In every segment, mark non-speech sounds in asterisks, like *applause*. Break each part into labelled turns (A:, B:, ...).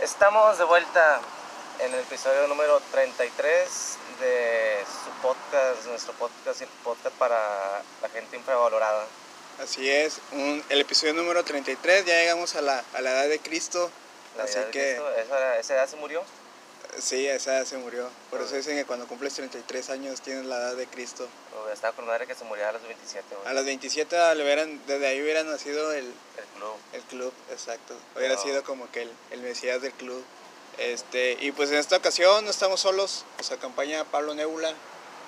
A: Estamos de vuelta en el episodio número 33 de su podcast, nuestro podcast, el podcast para la gente infravalorada.
B: Así es, un- el episodio número 33, ya llegamos a la, a la edad de Cristo.
A: La
B: así
A: edad de
B: que,
A: Cristo, esa, esa edad se murió.
B: Sí, esa edad se murió. Por eso
A: Ah.
B: dicen que cuando cumples 33 años tienes la edad de Cristo.
A: Estaba con madre que se murió a los 27, güey.
B: A los 27, le hubieran- desde ahí hubiera nacido el,
A: El club.
B: el club, exacto. Hubiera
A: No.
B: sido como que el, el mesías del club. Este, y pues en esta ocasión no estamos solos, nos acompaña Pablo Nebula.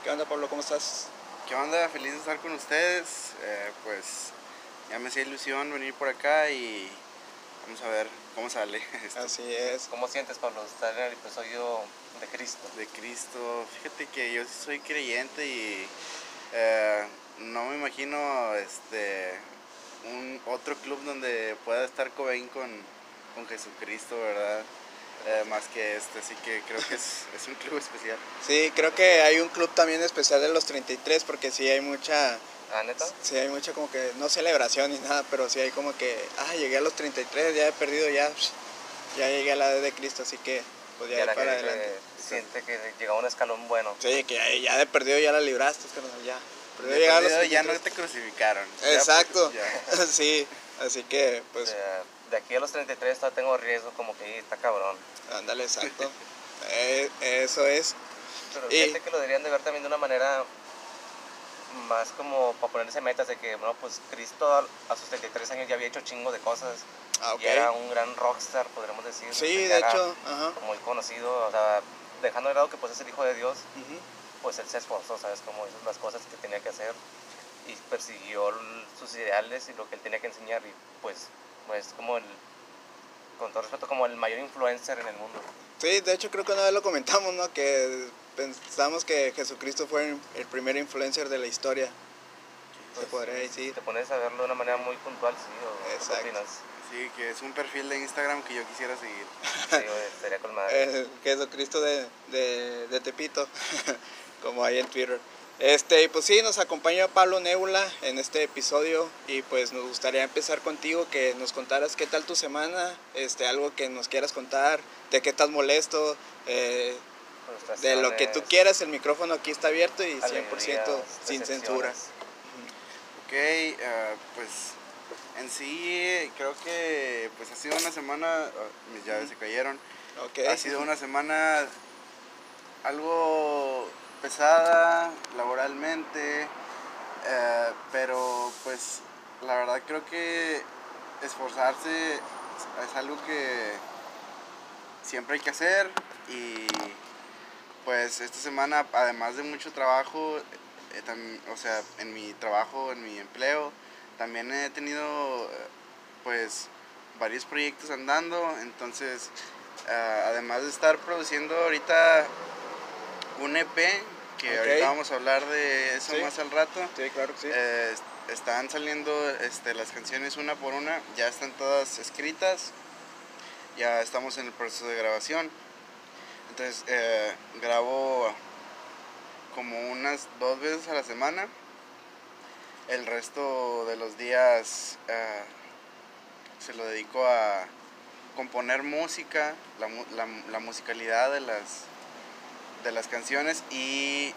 B: ¿Qué onda Pablo? ¿Cómo estás?
C: ¿Qué onda? Feliz de estar con ustedes. Eh, pues ya me hacía ilusión venir por acá y vamos a ver cómo sale *laughs* esto
B: Así es.
A: ¿Cómo sientes, Pablo, estar en el episodio de Cristo?
C: de Cristo. Fíjate que yo sí soy creyente y eh, no me imagino este un otro club donde pueda estar Cobain con, con Jesucristo, ¿verdad? Eh, más que este, así que creo que es, *laughs* es un club especial.
B: Sí, creo que hay un club también especial de los 33 porque sí hay mucha
A: ¿Ah, neta?
B: Sí, hay mucha como que, no celebración ni nada, pero sí hay como que, ah, llegué a los 33, ya he perdido, ya, ya llegué a la edad de Cristo, así que, pues ya,
A: Ya
B: de para adelante.
A: siente que llegó a un escalón bueno.
B: Sí, que ya, ya de perdido ya la libraste, carnal, ya. Perdido
C: De
B: los
C: perdido ya no
B: 33.
C: te crucificaron.
B: Exacto,
C: pues, ya. *laughs*
B: sí, así que,
A: O
B: pues,
A: sea, de aquí a los 33 todavía tengo riesgo como que "Ih, está cabrón.
B: ándale, exacto. *laughs* Eh, eso es,
A: Pero
B: Y-
A: fíjate que lo deberían de ver también de una manera más como para ponerse metas de que, bueno, pues Cristo a, a sus 33 años ya había hecho chingo de cosas.
B: ah, ok.
A: Y era un gran rockstar, podríamos decir.
B: Sí, de
A: era
B: hecho, ajá.
A: Muy conocido, o sea, dejando de lado que pues es el hijo de Dios,
B: ujú.
A: pues él se esforzó, ¿sabes? Como hizo las cosas que tenía que hacer y persiguió sus ideales y lo que él tenía que enseñar y pues, pues como el, con todo respeto, como el mayor influencer en el mundo.
B: Sí, de hecho creo que una vez lo comentamos, ¿no? Que pensamos que Jesucristo fue el primer influencer de la historia, se
A: Pues,
B: podría decir.
A: Te pones a verlo de una manera muy puntual, sí, o ¿qué
B: Exacto.
C: Sí, que es un perfil de Instagram que yo quisiera seguir.
A: Sí, estaría con madre. *laughs*
B: el Jesucristo de, de, de Tepito, *laughs* como hay en Twitter. Este, y pues sí, nos acompaña Pablo Nebula en este episodio y pues nos gustaría empezar contigo, que nos contaras qué tal tu semana, este, algo que nos quieras contar, de qué estás molesto, eh, de lo que tú quieras, el micrófono aquí está abierto y 100%
A: alegrías,
B: sin censura.
C: Ok, eh, pues en sí creo que pues ha sido una semana, oh, mis llaves se cayeron, ha sido una semana algo pesada laboralmente, eh, pero pues la verdad creo que esforzarse es algo que siempre hay que hacer y pues esta semana además de mucho trabajo, eh, tam- o sea, en mi trabajo, en mi empleo, también he tenido eh, pues varios proyectos andando, entonces eh, además de estar produciendo ahorita un EP, que ahorita vamos a hablar de eso
B: Sí.
C: más al rato,
B: Sí, claro que sí.
C: eh, est- están saliendo este, las canciones una por una, ya están todas escritas, ya estamos en el proceso de grabación. Entonces eh, grabo como unas dos veces a la semana. El resto de los días eh, se lo dedico a componer música, la, la- la musicalidad de las, de las canciones y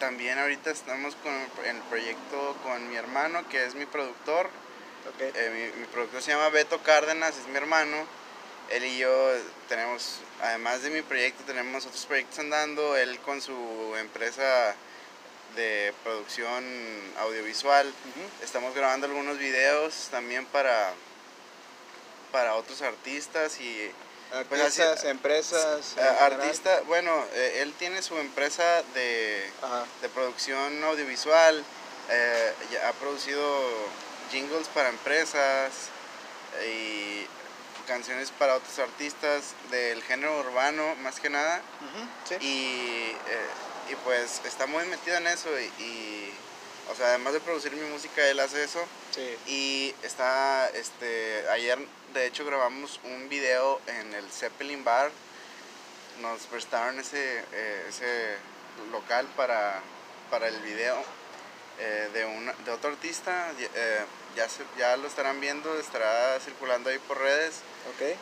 C: también ahorita estamos con el proyecto con mi hermano que es mi productor. Eh, mi, mi productor se llama Beto Cárdenas, es mi hermano. Él y yo tenemos, además de mi proyecto, tenemos otros proyectos andando. Él con su empresa de producción audiovisual. Estamos grabando algunos videos también para, para otros artistas y Pues así-
B: Artistas, empresas.
C: eh, artista, bueno, eh, él tiene su empresa de, de producción audiovisual, eh, ha producido jingles para empresas y canciones para otros artistas del género urbano más que nada
B: Sí.
C: y, eh, y pues está muy metido en eso y, y, o sea además de producir mi música él hace eso
B: Sí.
C: y está este ayer de hecho grabamos un video en el Zeppelin Bar nos prestaron ese, eh, ese local para, para el video eh, de, una, de otro artista, ya, se, ya lo estarán viendo, estará circulando ahí por redes,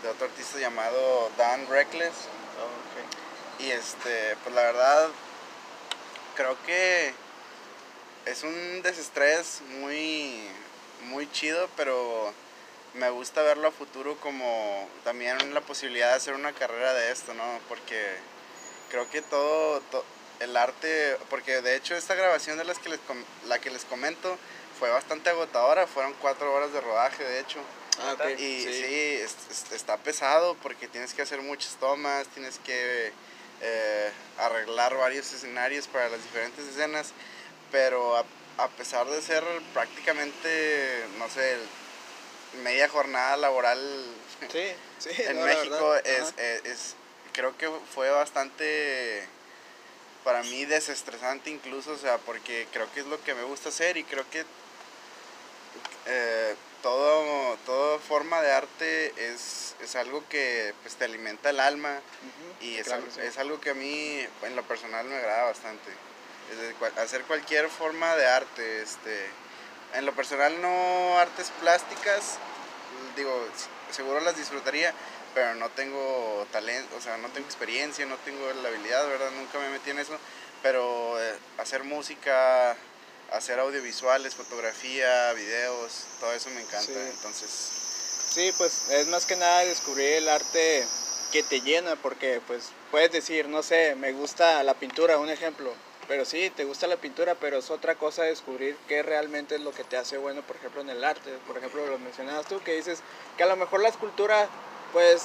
C: de otro artista llamado Dan Reckless.
B: Oh,
C: Y este, pues la verdad, creo que es un desestrés muy, muy chido, pero me gusta verlo a futuro como también la posibilidad de hacer una carrera de esto, ¿no? Porque creo que todo, to- el arte, porque de hecho esta grabación de las que les, la que les comento fue bastante agotadora, fueron cuatro horas de rodaje, de hecho.
B: Ah.
C: Y sí,
B: Sí.
C: es- es- está pesado porque tienes que hacer muchas tomas, tienes que eh, arreglar varios escenarios para las diferentes escenas, pero a, a pesar de ser prácticamente, no sé, media jornada laboral
B: Sí, sí. *laughs*
C: en
B: no,
C: México, es, es, es- creo que fue bastante para mí desestresante incluso, o sea, porque creo que es lo que me gusta hacer y creo que eh, todo, toda forma de arte es, es algo que pues, te alimenta el alma
B: Ujú,
C: y es,
B: claro,
C: al-
B: sí.
C: es algo que a mí en lo personal me agrada bastante. Es decir, cual- hacer cualquier forma de arte, este, en lo personal no artes plásticas, digo, seguro las disfrutaría, pero no tengo talento, o sea, no tengo experiencia, no tengo la habilidad, ¿verdad? Nunca me metí en eso, pero eh, hacer música, hacer audiovisuales, fotografía, videos, todo eso me encanta,
B: Sí.
C: entonces...
B: Sí, pues es más que nada descubrir el arte que te llena, porque pues puedes decir, no sé, me gusta la pintura, un ejemplo, pero sí, te gusta la pintura, pero es otra cosa descubrir qué realmente es lo que te hace bueno, por ejemplo, en el arte. Por ejemplo, lo mencionabas tú, que dices que a lo mejor la escultura, pues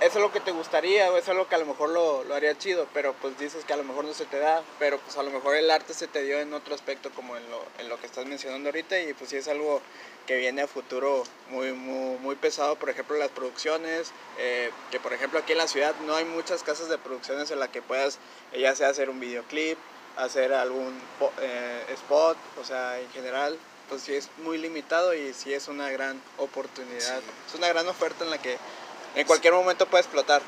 B: eso es lo que te gustaría, o eso es lo que a lo mejor lo, lo haría chido, pero pues dices que a lo mejor no se te da, pero pues a lo mejor el arte se te dio en otro aspecto como en lo, en lo que estás mencionando ahorita y pues sí es algo que viene a futuro muy, muy, muy pesado, por ejemplo las producciones, eh, que por ejemplo aquí en la ciudad no hay muchas casas de producciones en las que puedas eh, ya sea hacer un videoclip, hacer algún eh, spot, o sea, en general, pues sí es muy limitado y sí es una gran oportunidad,
C: Sí.
B: es una gran oferta en la que en cualquier momento puede explotar.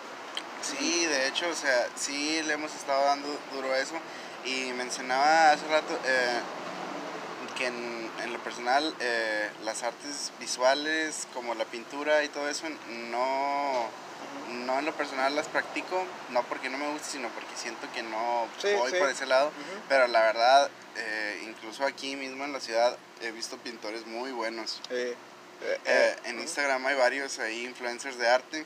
C: Sí, de hecho, o sea, sí le hemos estado dando duro a eso. Y mencionaba hace rato eh, que en, en lo personal eh, las artes visuales como la pintura y todo eso no, no en lo personal las practico, no porque no me guste, sino porque siento que no
B: Sí,
C: voy
B: sí.
C: por ese lado. Pero la verdad, eh, incluso aquí mismo en la ciudad he visto pintores muy buenos.
B: Eh, eh,
C: Eh, en. Instagram hay varios ahí influencers de arte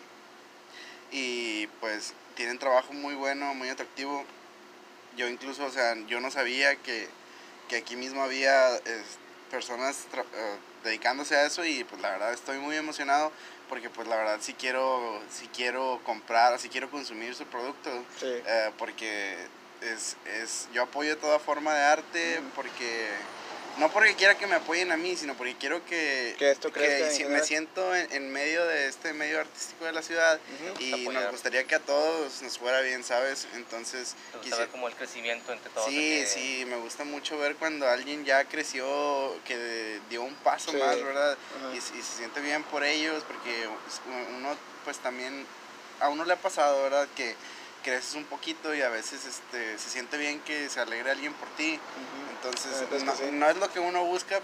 C: y pues tienen trabajo muy bueno, muy atractivo. Yo incluso, o sea, yo no sabía que, que aquí mismo había es, personas tra- eh, dedicándose a eso y pues la verdad estoy muy emocionado porque pues la verdad sí quiero, sí quiero comprar, sí quiero consumir su producto eh, porque es, es, yo apoyo toda forma de arte porque no porque quiera que me apoyen a mí, sino porque quiero que,
B: Que esto crezca
C: si me siento en, en medio de este medio artístico de la ciudad y
A: Apoyar.
C: nos gustaría que a todos nos fuera bien, ¿sabes? Entonces,
A: Te gusta
C: quisi-
A: ver como el crecimiento entre todos.
C: sí,
A: que-
C: sí, me gusta mucho ver cuando alguien ya creció, que dio un paso
B: Sí.
C: más, ¿verdad? Y, y se siente bien por ellos, porque uno pues también, a uno le ha pasado, ¿verdad? Que creces un poquito y a veces este, se siente bien que se alegre alguien por ti. Entonces,
B: sí.
C: no es lo que uno busca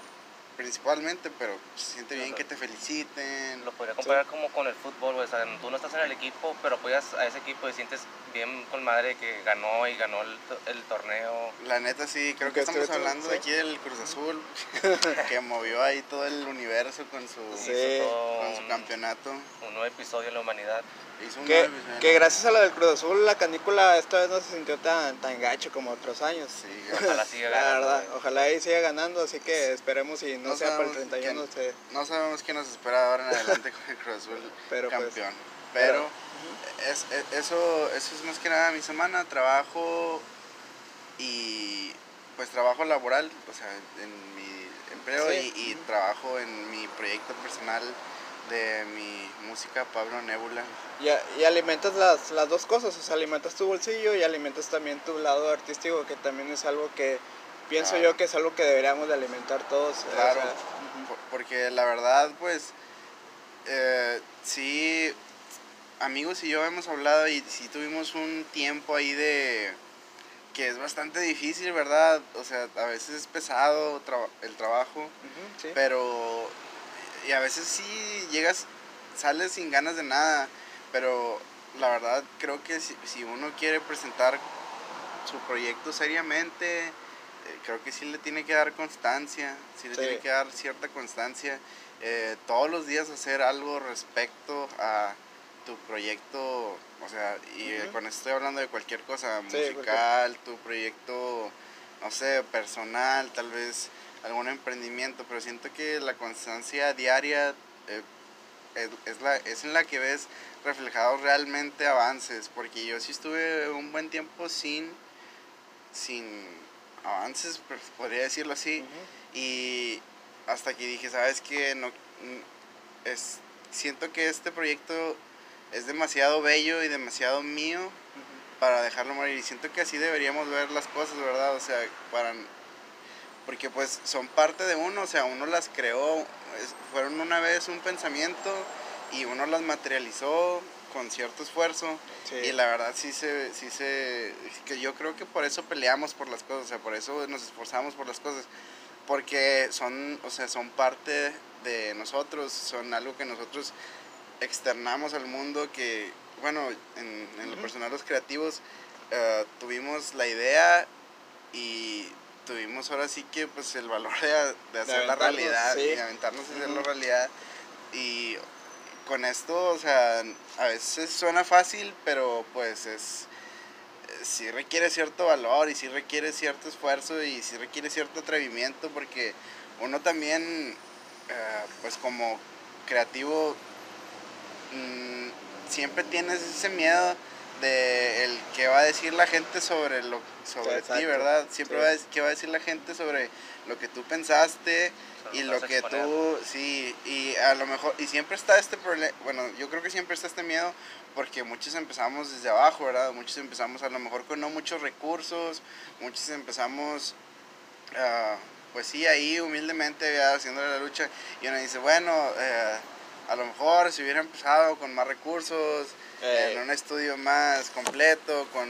C: principalmente, pero se siente bien que te feliciten.
A: Lo podría comparar como con el fútbol, güey, o sea, tú no estás en el equipo, pero apoyas a ese equipo y sientes bien con madre que ganó y ganó el, el torneo.
C: La neta sí, creo que estamos hablando
B: sí.
C: de aquí del Cruz Azul, *laughs* que movió ahí todo el universo con su,
B: Sí.
A: Hizo todo
C: con su
A: un,
C: campeonato.
A: un nuevo episodio de la humanidad.
C: Hizo un
B: Que, que gracias a lo del Cruz Azul la canícula esta vez no se sintió tan, tan gacho como otros años.
C: Sí, *laughs*
A: Ojalá siga
B: La
A: ganando.
B: verdad,
A: güey.
B: ojalá ahí siga ganando, así que esperemos y no,
C: No
B: sea para el
C: sabemos
B: 31
C: quién- no sabemos qué nos espera ahora en adelante con el Cruz *laughs*
B: Pero, pues,
C: campeón.
B: pero-
C: Pero es, es- eso, eso es más que nada mi semana, trabajo y pues trabajo laboral, o sea, en mi empleo
B: Sí.
C: y, trabajo en mi proyecto personal de mi música Pablo Nebula.
B: Y, y alimentas las, las dos cosas, o sea, alimentas tu bolsillo y alimentas también tu lado artístico, que también es algo que pienso
C: Claro.
B: yo que es algo que deberíamos de alimentar todos. eh, o
C: Claro,
B: sea,
C: porque la verdad, pues, eh, sí, amigos y yo hemos hablado y sí tuvimos un tiempo ahí de que es bastante difícil, ¿verdad? O sea, a veces es pesado el trabajo,
B: sí.
C: pero y a veces sí llegas, sales sin ganas de nada, pero la verdad creo que si, si uno quiere presentar su proyecto seriamente, creo que sí le tiene que dar constancia, sí le
B: Sí.
C: tiene que dar cierta constancia, eh, todos los días hacer algo respecto a tu proyecto, o sea, y eh,
B: Ujú.
C: con esto estoy hablando de cualquier cosa,
B: Sí,
C: musical, tu proyecto, no sé, personal, tal vez algún emprendimiento, pero siento que la constancia diaria eh, es, es la, es en la que ves reflejados realmente avances, porque yo sí estuve un buen tiempo sin, sin avances, pues, podría decirlo así, y hasta que dije, ¿sabes qué? No, mm, es, siento que este proyecto es demasiado bello y demasiado mío para dejarlo morir. Y siento que así deberíamos ver las cosas, ¿verdad? O sea, para... Porque pues son parte de uno, o sea, uno las creó, es- fueron una vez un pensamiento y uno las materializó con cierto esfuerzo.
B: Sí.
C: Y la verdad sí se, sí se, que yo creo que por eso peleamos por las cosas, o sea, por eso nos esforzamos por las cosas, porque son, o sea, son parte de nosotros, son algo que nosotros externamos al mundo que, bueno, en, en lo personal los creativos eh, tuvimos la idea y tuvimos ahora sí que pues el valor de, de hacer la
B: aventarnos,
C: realidad
B: sí.
C: y aventarnos a hacerlo realidad y con esto, o sea, a veces suena fácil, pero pues es sí requiere cierto valor y sí requiere cierto esfuerzo y sí requiere cierto atrevimiento porque uno también, eh, pues como creativo, mm, siempre tienes ese miedo de el que va a decir la gente sobre lo sobre ti. ¿verdad? Siempre
B: Sí.
C: va a decir que va a decir la gente sobre lo que tú pensaste
A: O sea,
C: y
A: lo
C: que
A: exponer.
C: tú sí y a lo mejor y siempre está este problema bueno yo creo que siempre está este miedo porque muchos empezamos desde abajo verdad muchos empezamos a lo mejor con no muchos recursos muchos empezamos ah, pues sí ahí humildemente ¿verdad? haciéndole la lucha y uno dice bueno eh, a lo mejor si hubiera empezado con más recursos
B: Eh.
C: en un estudio más completo con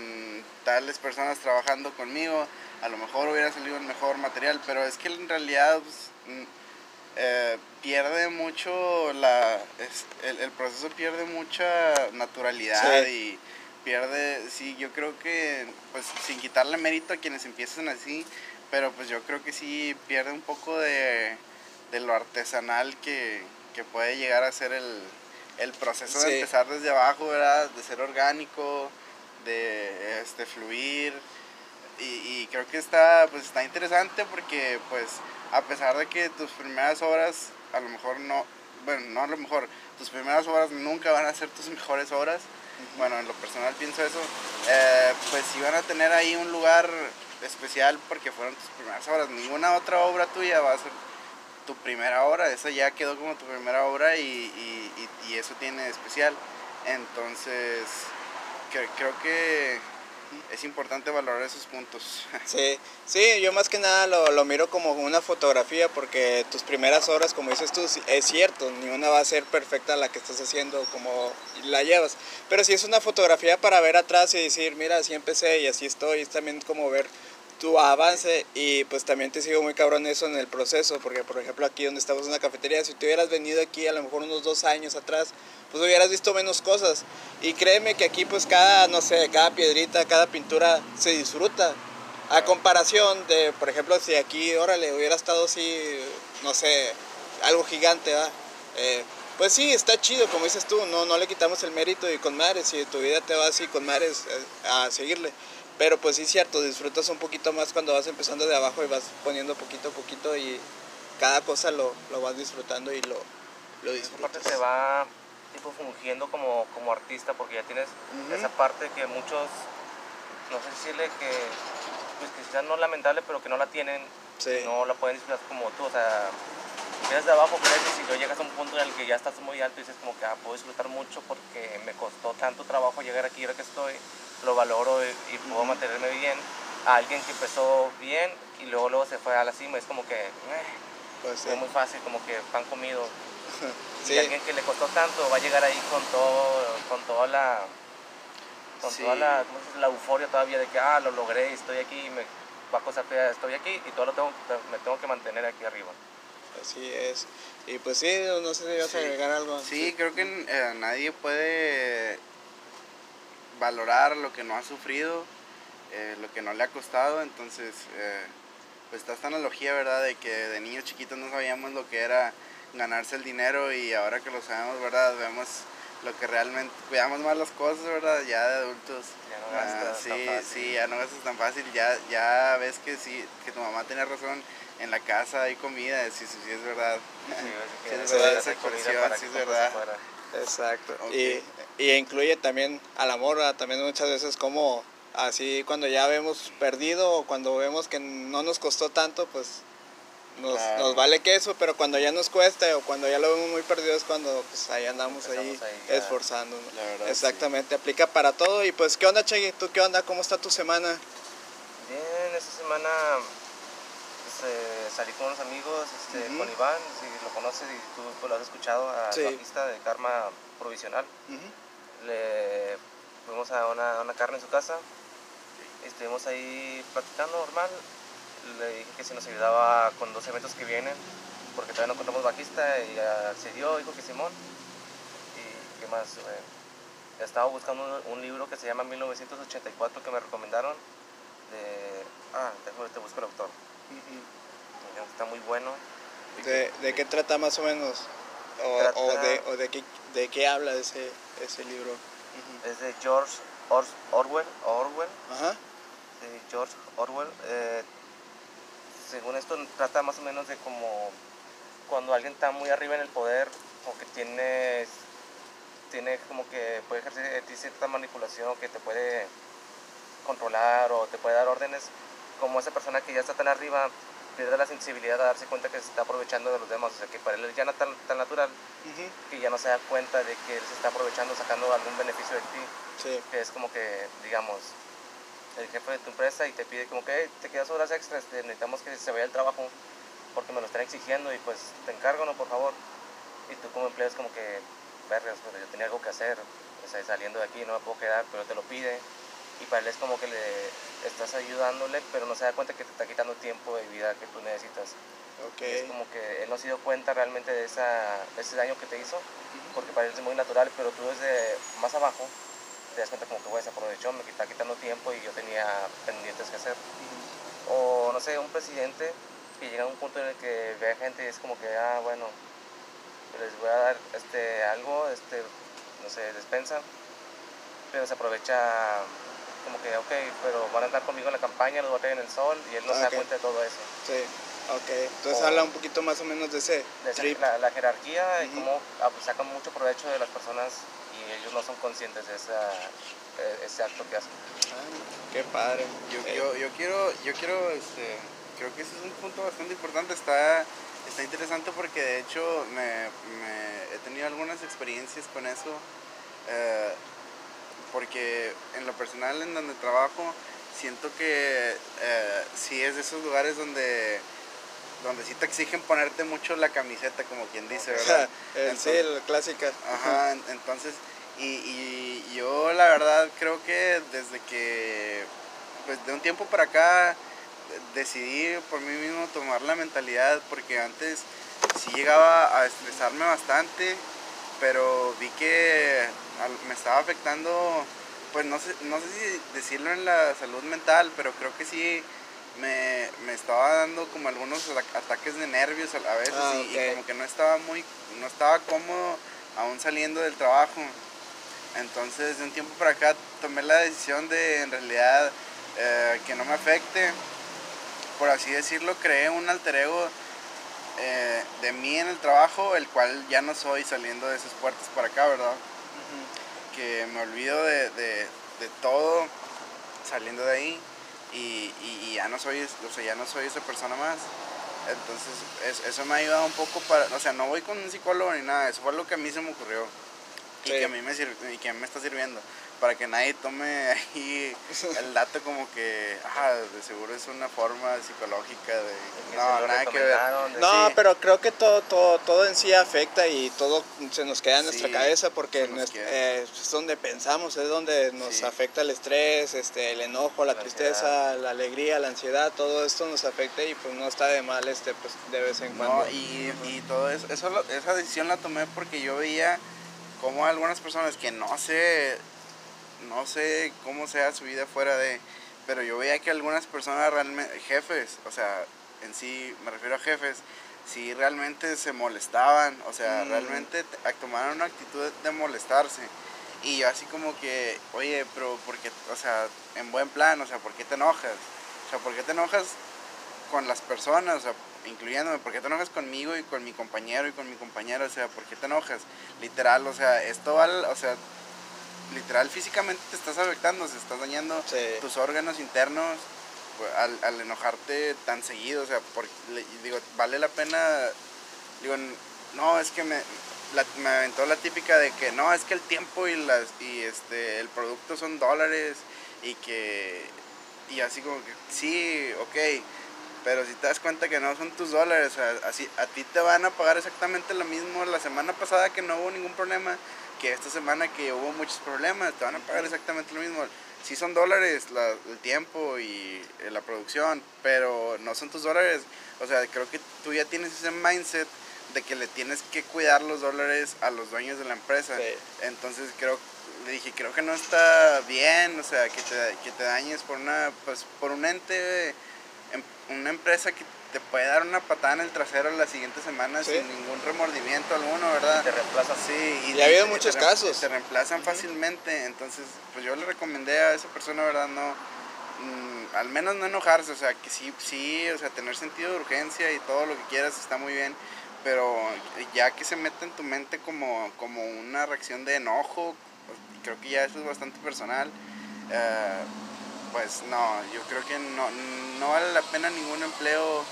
C: tales personas trabajando conmigo a lo mejor hubiera salido un mejor material, pero es que en realidad pues, mm, eh, pierde mucho la es- el, el proceso pierde mucha naturalidad
B: Sí.
C: y pierde sí yo creo que pues sin quitarle mérito a quienes empiezan así pero pues yo creo que sí pierde un poco de, de lo artesanal que, que puede llegar a ser el, el proceso
B: Sí.
C: de empezar desde abajo verdad de ser orgánico de este fluir. Y, y creo que está pues está interesante porque pues a pesar de que tus primeras obras a lo mejor no bueno no a lo mejor tus primeras obras nunca van a ser tus *laughs* mejores obras. Bueno en lo personal pienso eso. Eh, pues sí van a tener ahí un lugar especial porque fueron tus primeras obras. Ninguna otra obra tuya va a ser tu primera obra esa ya quedó como tu primera obra y, y, y- y eso tiene especial. Entonces cre- creo que es importante valorar esos puntos. *laughs*
B: Sí, sí, yo más que nada lo, lo miro como una fotografía porque tus primeras horas, como dices tú, sí, es cierto, ni una va a ser perfecta la que estás haciendo como la llevas, pero si es una fotografía para ver atrás y decir, mira, así empecé y así estoy, es también como ver tu avance y pues también te sigo muy cabrón eso en el proceso, porque por ejemplo aquí donde estamos en la cafetería, si te hubieras venido aquí a lo mejor unos dos años atrás, pues hubieras visto menos cosas. Y créeme que aquí pues cada, no sé, cada piedrita, cada pintura se disfruta. A comparación de, por ejemplo, si aquí, órale, hubiera estado así, no sé, algo gigante, ¿va? Eh, pues sí, está chido, como dices tú, no, no le quitamos el mérito y con madres, si tu vida te va así con madres eh, a seguirle. Pero pues sí es cierto, disfrutas un poquito más cuando vas empezando de abajo y vas poniendo poquito a poquito y cada cosa lo, lo vas disfrutando y lo, lo disfrutas.
A: te va tipo fungiendo como, como artista porque ya tienes esa parte que muchos, no sé decirle que, pues sea no lamentable, pero que no la tienen,
B: Sí.
A: no la pueden disfrutar como tú, o sea, vienes de abajo, creces y luego llegas a un punto en el que ya estás muy alto y dices como que ah, puedo disfrutar mucho porque me costó tanto trabajo llegar aquí, ahora que estoy, lo valoro y, y puedo mantenerme bien. A alguien que empezó bien y luego, luego se fue a la cima, es como que eh,
B: Pues, sí.
A: fue muy fácil, como que pan comido. *laughs*
B: Sí.
A: Y alguien que le costó tanto va a llegar ahí con todo, con toda la, con
C: Sí.
A: toda la, ¿cómo se dice? la euforia todavía de que ah lo logré, estoy aquí, y me va a costar fea, estoy aquí y todo lo tengo, me tengo que mantener aquí arriba.
B: Así es. Y pues sí, no sé si a
C: Sí.
B: agregar algo.
C: Sí, creo que eh, nadie puede valorar lo que no ha sufrido, eh, lo que no le ha costado, entonces eh, pues está esta analogía, ¿verdad? De que de niños chiquitos no sabíamos lo que era ganarse el dinero y ahora que lo sabemos, ¿verdad? Vemos lo que realmente, cuidamos más las cosas, ¿verdad? Ya de adultos.
A: Ya no
C: Ah,
A: gastas tan
C: sí,
A: fácil.
C: sí, ya no gastas tan fácil, ya, ya ves que sí, que tu mamá tenía razón, en la casa hay comida, sí, sí, sí es verdad.
A: Sí,
C: Sí, es verdad, esa
A: para
C: sí es verdad.
B: Exacto. Y, y incluye también al amor, también muchas veces como así cuando ya vemos perdido o cuando vemos que no nos costó tanto, pues nos,
C: Claro.
B: nos vale queso, pero cuando ya nos cuesta o cuando ya lo vemos muy perdido es cuando pues ahí andamos ahí,
A: Empezamos ahí
B: esforzándonos.
C: Verdad,
B: Exactamente, aplica para todo. Y pues, ¿qué onda, Chegui? ¿Tú qué onda? ¿Cómo está tu semana?
A: Bien, esta semana eh, salí con unos amigos, este, con Iván, si lo conoces y tú pues, lo has escuchado, a
B: Sí.
A: la pista de Karma Provisional. Le fuimos a una, una carne en su casa, estuvimos ahí platicando normal. Le dije que si nos ayudaba con dos eventos que vienen, porque todavía no encontramos bajista y accedió, dijo que Simón. ¿Y qué más? Eh, estaba buscando un, un libro que se llama 1984 que me recomendaron. De, ah, déjame te busco el autor. Está muy bueno.
B: ¿De, de qué trata más o menos? ¿O,
A: Trata-
B: o de, o de, qué, de qué habla ese, ese libro?
A: Es de George Or- Orwell. Orwell
B: Ajá.
A: de George Orwell. eh, según esto trata más o menos de como cuando alguien está muy arriba en el poder, como que tiene, tiene como que puede ejercer cierta manipulación que te puede controlar o te puede dar órdenes, como esa persona que ya está tan arriba pierde la sensibilidad de darse cuenta que se está aprovechando de los demás, o sea que para él ya no es tan, tan natural
B: Ujú.
A: que ya no se da cuenta de que él se está aprovechando, sacando algún beneficio de ti
B: Sí.
A: que es como que, digamos, el jefe de tu empresa y te pide como que "Hey, te quedas horas extras, necesitamos que se vaya el trabajo porque me lo están exigiendo y pues te encargo, ¿no? Por favor. Y tú como empleado es como que, vergas, pero yo tenía algo que hacer, o sea, saliendo de aquí no me puedo quedar, pero te lo pide. Y para él es como que le estás ayudándole, pero no se da cuenta que te está quitando tiempo de vida que tú necesitas.
B: Ok.
A: Y es como que él no se dio cuenta realmente de, esa, de ese daño que te hizo, porque para él es muy natural, pero tú desde más abajo te das cuenta como que, güey, se aprovechó, me está quitando tiempo y yo tenía pendientes que hacer. O, no sé, un presidente que llega a un punto en el que ve a gente y es como que, ah, bueno, les voy a dar este, algo, este, no sé, despensa, pero se aprovecha como que, ok, pero van a andar conmigo en la campaña, los voy a tener en el sol y él no
B: Ah,
A: se da cuenta de todo eso.
B: Sí. Ok. Entonces
A: O-
B: habla un poquito más o menos de ese
A: de esa-
B: trip.
A: la, la jerarquía y
B: Ujú.
A: cómo ah, pues, sacan mucho provecho de las personas y ellos no son conscientes de esa, ese acto que hacen.
B: Ah, qué padre.
C: Yo,
B: Eh,
C: yo, yo quiero, yo quiero, este, creo que ese es un punto bastante importante, está, está interesante porque de hecho me, me- he tenido algunas experiencias con eso, eh, porque en lo personal en donde trabajo siento que eh, sí es de esos lugares donde, donde sí te exigen ponerte mucho la camiseta, como quien dice, ¿verdad? *laughs*
B: el, sí,
C: Entonces-
B: la clásica.
C: Ajá, en- entonces, y, y yo la verdad creo que desde que, pues de un tiempo para acá, de- decidí por mí mismo tomar la mentalidad, porque antes sí llegaba a estresarme bastante, pero vi que me estaba afectando, pues no sé, no sé si decirlo en la salud mental, pero creo que sí me, me estaba dando como algunos ata- ataques de nervios a veces
B: Ah,
C: y- como que no estaba muy, no estaba cómodo aún saliendo del trabajo. Entonces de un tiempo para acá tomé la decisión de en realidad eh, que no me afecte. Por así decirlo, creé un alter ego eh, de mí en el trabajo, el cual ya no soy saliendo de esas puertas para acá, ¿verdad? Que me olvido de, de- de todo saliendo de ahí y, y- y ya no soy, o sea, ya no soy esa persona más. Entonces, es- eso me ha ayudado un poco para, o sea, no voy con un psicólogo ni nada, eso fue lo que a mí se me ocurrió. y, que a mí me y que a mí me está sirviendo. Para que nadie tome ahí el dato como que, ah, de seguro es una forma psicológica de... No, nada que ver.
B: No,
C: Sí.
B: pero creo que todo, todo, todo en sí afecta y todo se nos queda en nuestra
C: Sí,
B: cabeza porque
C: nos
B: eh, es donde pensamos, es donde nos
C: Sí.
B: afecta el estrés, este, el enojo, la,
A: La
B: tristeza, la alegría, la ansiedad, todo esto nos afecta y pues no está de mal este, pues de vez en cuando.
C: No, y, y todo eso, eso lo- esa decisión la tomé porque yo veía como algunas personas que no sé, no sé cómo sea su vida fuera de, pero yo veía que algunas personas realmente, jefes, o sea, en sí, me refiero a jefes, sí realmente se molestaban, o sea,
B: Mm.
C: realmente tomaron una actitud de molestarse. Y yo así como que, oye, pero porque, o sea, en buen plan, o sea, ¿por qué te enojas? O sea, ¿por qué te enojas con las personas? O sea, incluyéndome, ¿por qué te enojas conmigo y con mi compañero y con mi compañera? O sea, ¿por qué te enojas? Literal, o sea, esto va, al- o sea, literal físicamente te estás afectando, se estás dañando
B: Sí.
C: tus órganos internos pues, al, al enojarte tan seguido, o sea, porque, digo, vale la pena, digo, no, es que me, la- me aventó la típica de que no, es que el tiempo y, las, y este, el producto son dólares y que, y así como que, sí, ok, pero si te das cuenta que no son tus dólares, o sea, así, a ti te van a pagar exactamente lo mismo la semana pasada que no hubo ningún problema, que esta semana que hubo muchos problemas, te van a pagar exactamente lo mismo. Sí son dólares la- el tiempo y eh, la producción, pero no son tus dólares. O sea, creo que tú ya tienes ese mindset de que le tienes que cuidar los dólares a los dueños de la empresa.
B: Sí.
C: Entonces creo, le dije, creo que no está bien, o sea, que te, que te dañes por una, pues, por un ente, em- una empresa que te puede dar una patada en el trasero la siguiente semana
B: Sí.
C: sin ningún remordimiento alguno, ¿verdad?
A: te reemplazan.
C: Sí,
B: Y ha habido muchos
C: te
B: casos.
C: Te reemplazan fácilmente, entonces, pues yo le recomendé a esa persona, ¿verdad? No, mm, al menos no enojarse, o sea, que sí, sí, o sea, tener sentido de urgencia y todo lo que quieras está muy bien, pero ya que se mete en tu mente como, como una reacción de enojo, pues, creo que ya eso es bastante personal. eh, pues no, yo creo que no, no vale la pena ningún empleo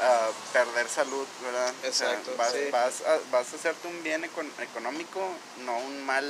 C: ah, perder salud, ¿verdad? O sea,
B: Exacto,
C: vas,
B: sí.
C: vas, a, vas a hacerte un bien econ- económico, no un mal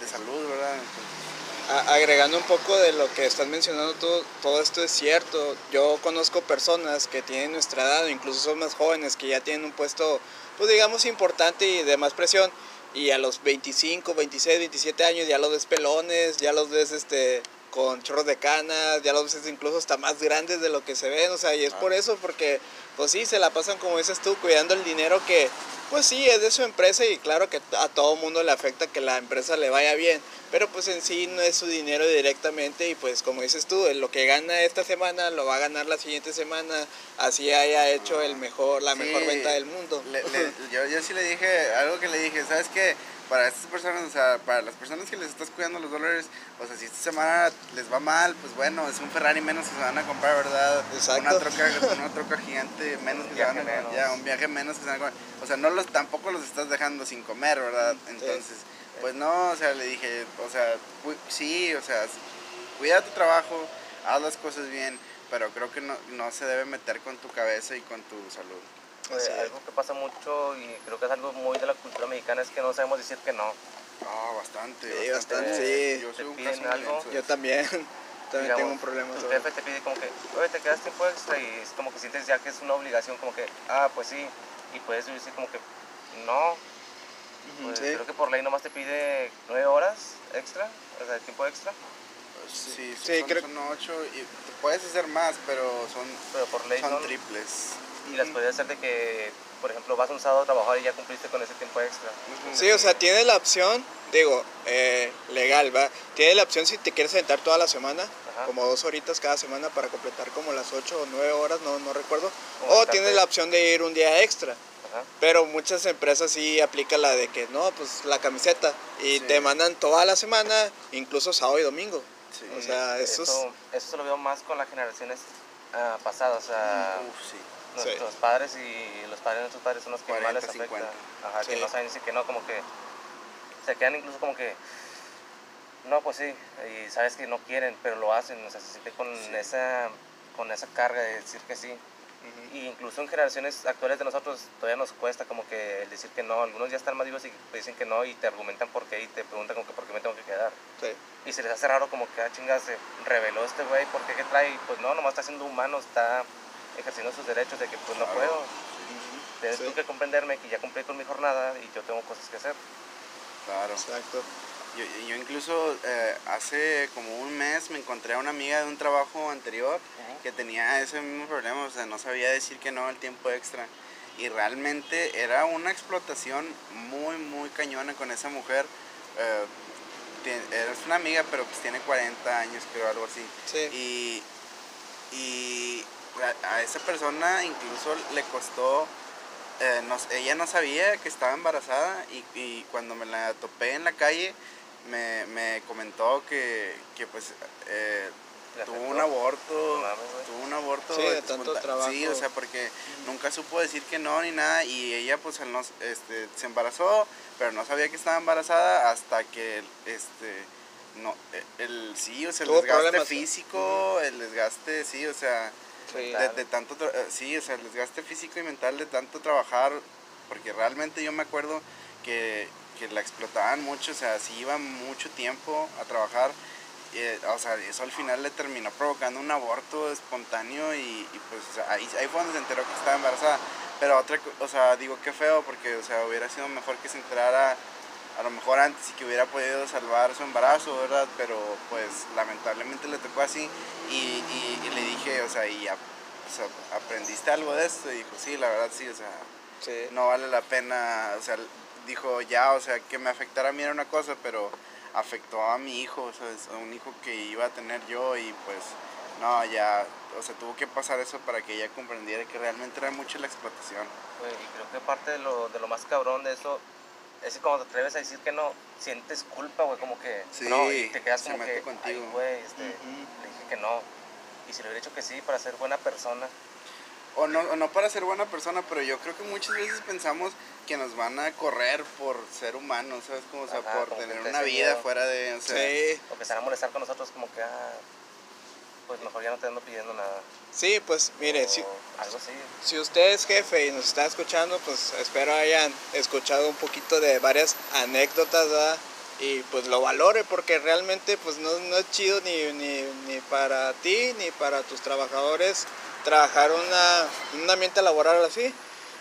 C: de salud, ¿verdad? Entonces,
B: A- agregando un poco de lo que estás mencionando, todo, todo esto es cierto. Yo conozco personas que tienen nuestra edad, incluso son más jóvenes, que ya tienen un puesto, pues digamos, importante y de más presión. Y a los 25, 26, 27 años ya los ves pelones, ya los ves este, con chorros de canas, ya los ves incluso hasta más grandes de lo que se ven. O sea, y es por eso, porque, pues sí, se la pasan, como dices tú, cuidando el dinero que, pues sí, es de su empresa y claro que a todo mundo le afecta que la empresa le vaya bien, pero pues en sí no es su dinero directamente y pues como dices tú, lo que gana esta semana lo va a ganar la siguiente semana, así haya hecho el mejor, la mejor venta del mundo.
C: le- le- *laughs* yo, yo sí le dije, algo que le dije, ¿sabes qué? Para estas personas, o sea, para las personas que les estás cuidando los dólares, o sea, si esta semana les va mal, pues bueno, es un Ferrari menos que se van a comprar, ¿verdad?
B: Exacto.
C: Una troca, una troca gigante menos que se van a
A: menos.
C: ya, un viaje menos que se van a comprar. O sea, no los, tampoco los estás dejando sin comer, ¿verdad? Entonces, pues no, o sea, le dije, o sea, sí, o sea, cuida tu trabajo, haz las cosas bien, pero creo que no, no se debe meter con tu cabeza y con tu salud.
B: Es.
A: algo que pasa mucho y creo que es algo muy de la cultura mexicana es que no sabemos decir que no.
C: Ah, bastante.
B: Sí, bastante, sí.
C: Yo soy un caso
A: algo.
B: Yo también, *laughs* también
A: Digamos,
B: tengo un problema
A: Tu jefe te pide como que, oye, te quedas tiempo extra y es como que sientes ya que es una obligación, como que, ah, pues sí. Y puedes decir como que, no, pues
B: sí.
A: creo que por ley nomás te pide nueve horas extra, o sea, tiempo extra,
C: Sí,
B: Sí,
C: son,
B: creo-
C: son ocho y puedes hacer más, pero son,
A: pero por ley
C: son
A: son,
C: triples.
A: Y las puedes hacer de que, por ejemplo, vas un sábado a trabajar y ya cumpliste con ese tiempo extra.
B: Sí, o sea, tiene la opción, digo, eh, legal, ¿va? Tiene la opción si te quieres sentar toda la semana,
A: Ajá.
B: como dos horitas cada semana para completar como las ocho o nueve horas, no, no recuerdo.
A: Como
B: O tienes la opción de ir un día extra.
A: Ajá.
B: Pero muchas empresas sí aplican la de que no, pues la camiseta. Y
C: Sí.
B: te mandan toda la semana, incluso sábado y domingo.
C: Sí.
B: O sea, eso es-
A: eso, eso se lo veo más con las generaciones ah, pasadas, o sea,
C: Uf, sí.
A: Nuestros padres y los padres de nuestros padres son los que más
C: 40,
A: les afecta.
C: 50.
A: Ajá, que
B: Sí.
A: no saben decir que no, como que se quedan incluso como que, no, pues sí, y sabes que no quieren, pero lo hacen, o sea, se siente con,
C: Sí.
A: esa, con esa carga de decir que sí. Y incluso en generaciones actuales de nosotros todavía nos cuesta como que el decir que no. Algunos ya están más vivos y dicen que no y te argumentan por qué y te preguntan como que por qué me tengo que quedar.
B: Sí.
A: Y se les hace raro como que, ah, chingas, se reveló este güey, ¿por qué? ¿Qué trae? Pues no, nomás está siendo humano, está ejerciendo sus derechos de que pues no puedo. Tienes
B: Sí.
A: tú que comprenderme que ya cumplí con mi jornada y yo tengo cosas que hacer.
C: Claro.
B: Exacto.
C: Yo, yo incluso eh, hace como un mes me encontré a una amiga de un trabajo anterior que tenía ese mismo problema, o sea, no sabía decir que no al tiempo extra. Y realmente era una explotación muy, muy cañona con esa mujer. Eh, es una amiga, pero pues tiene 40 años, creo, algo así.
B: Sí.
C: Y, y a, a esa persona incluso le costó, eh, no- ella no sabía que estaba embarazada y, y cuando me la topé en la calle me, me comentó que, que pues eh,
A: ¿Le
C: tuvo un aborto, tuvo un aborto
B: Sí, de tanto trabajo.
C: Sí, o sea, porque nunca supo decir que no ni nada y ella pues no- este, se embarazó, pero no sabía que estaba embarazada hasta que este no e- el sí, o sea, el desgaste
B: problemas.
C: físico, el desgaste, sí, o sea,
B: Sí.
C: de, tanto eh, sí, o sea, el desgaste físico y mental de tanto trabajar, porque realmente yo me acuerdo que, que la explotaban mucho, o sea, sí iba mucho tiempo a trabajar, eh, o sea, eso al final le terminó provocando un aborto espontáneo y, y pues o sea, ahí, ahí fue donde se enteró que estaba embarazada. Pero otra, o sea, digo qué feo porque, o sea, hubiera sido mejor que se enterara a lo mejor antes y que hubiera podido salvar su embarazo, ¿verdad? Pero pues lamentablemente le tocó así y, y- y le dije, o sea, y ya, o sea, ¿aprendiste algo de esto? Y dijo, sí, la verdad sí, o sea,
B: Sí.
C: no vale la pena, o sea, dijo ya, o sea, que me afectara a mí era una cosa, pero afectó a mi hijo, o sea, es un hijo que iba a tener yo y pues, no, ya, o sea, tuvo que pasar eso para que ella comprendiera que realmente era mucho la explotación.
A: Güey, y creo que parte de lo, de lo más cabrón de eso es que cuando te atreves a decir que no, sientes culpa, güey, como que
C: Sí,
A: no, y te quedas como que,
C: contigo.
A: "Ay, güey, este, le dije que no. Y si le hubiera dicho que sí para ser buena persona,
C: O no, o no para ser buena persona, pero yo creo que muchas veces pensamos que nos van a correr por ser humanos, ¿sabes? Como, o sea,
A: Ajá,
C: por
A: como
C: tener
A: te
C: una vida
A: miedo.
C: fuera de, o sea,
B: Sí.
A: o que se van a molestar con nosotros como que, ah, pues mejor ya no te ando pidiendo nada.
B: Sí, pues mire, si,
A: algo así.
B: si usted es jefe y nos está escuchando, pues espero hayan escuchado un poquito de varias anécdotas, ¿verdad? Y pues lo valore porque realmente pues no, no es chido ni, ni, ni para ti ni para tus trabajadores trabajar una, en un ambiente laboral así.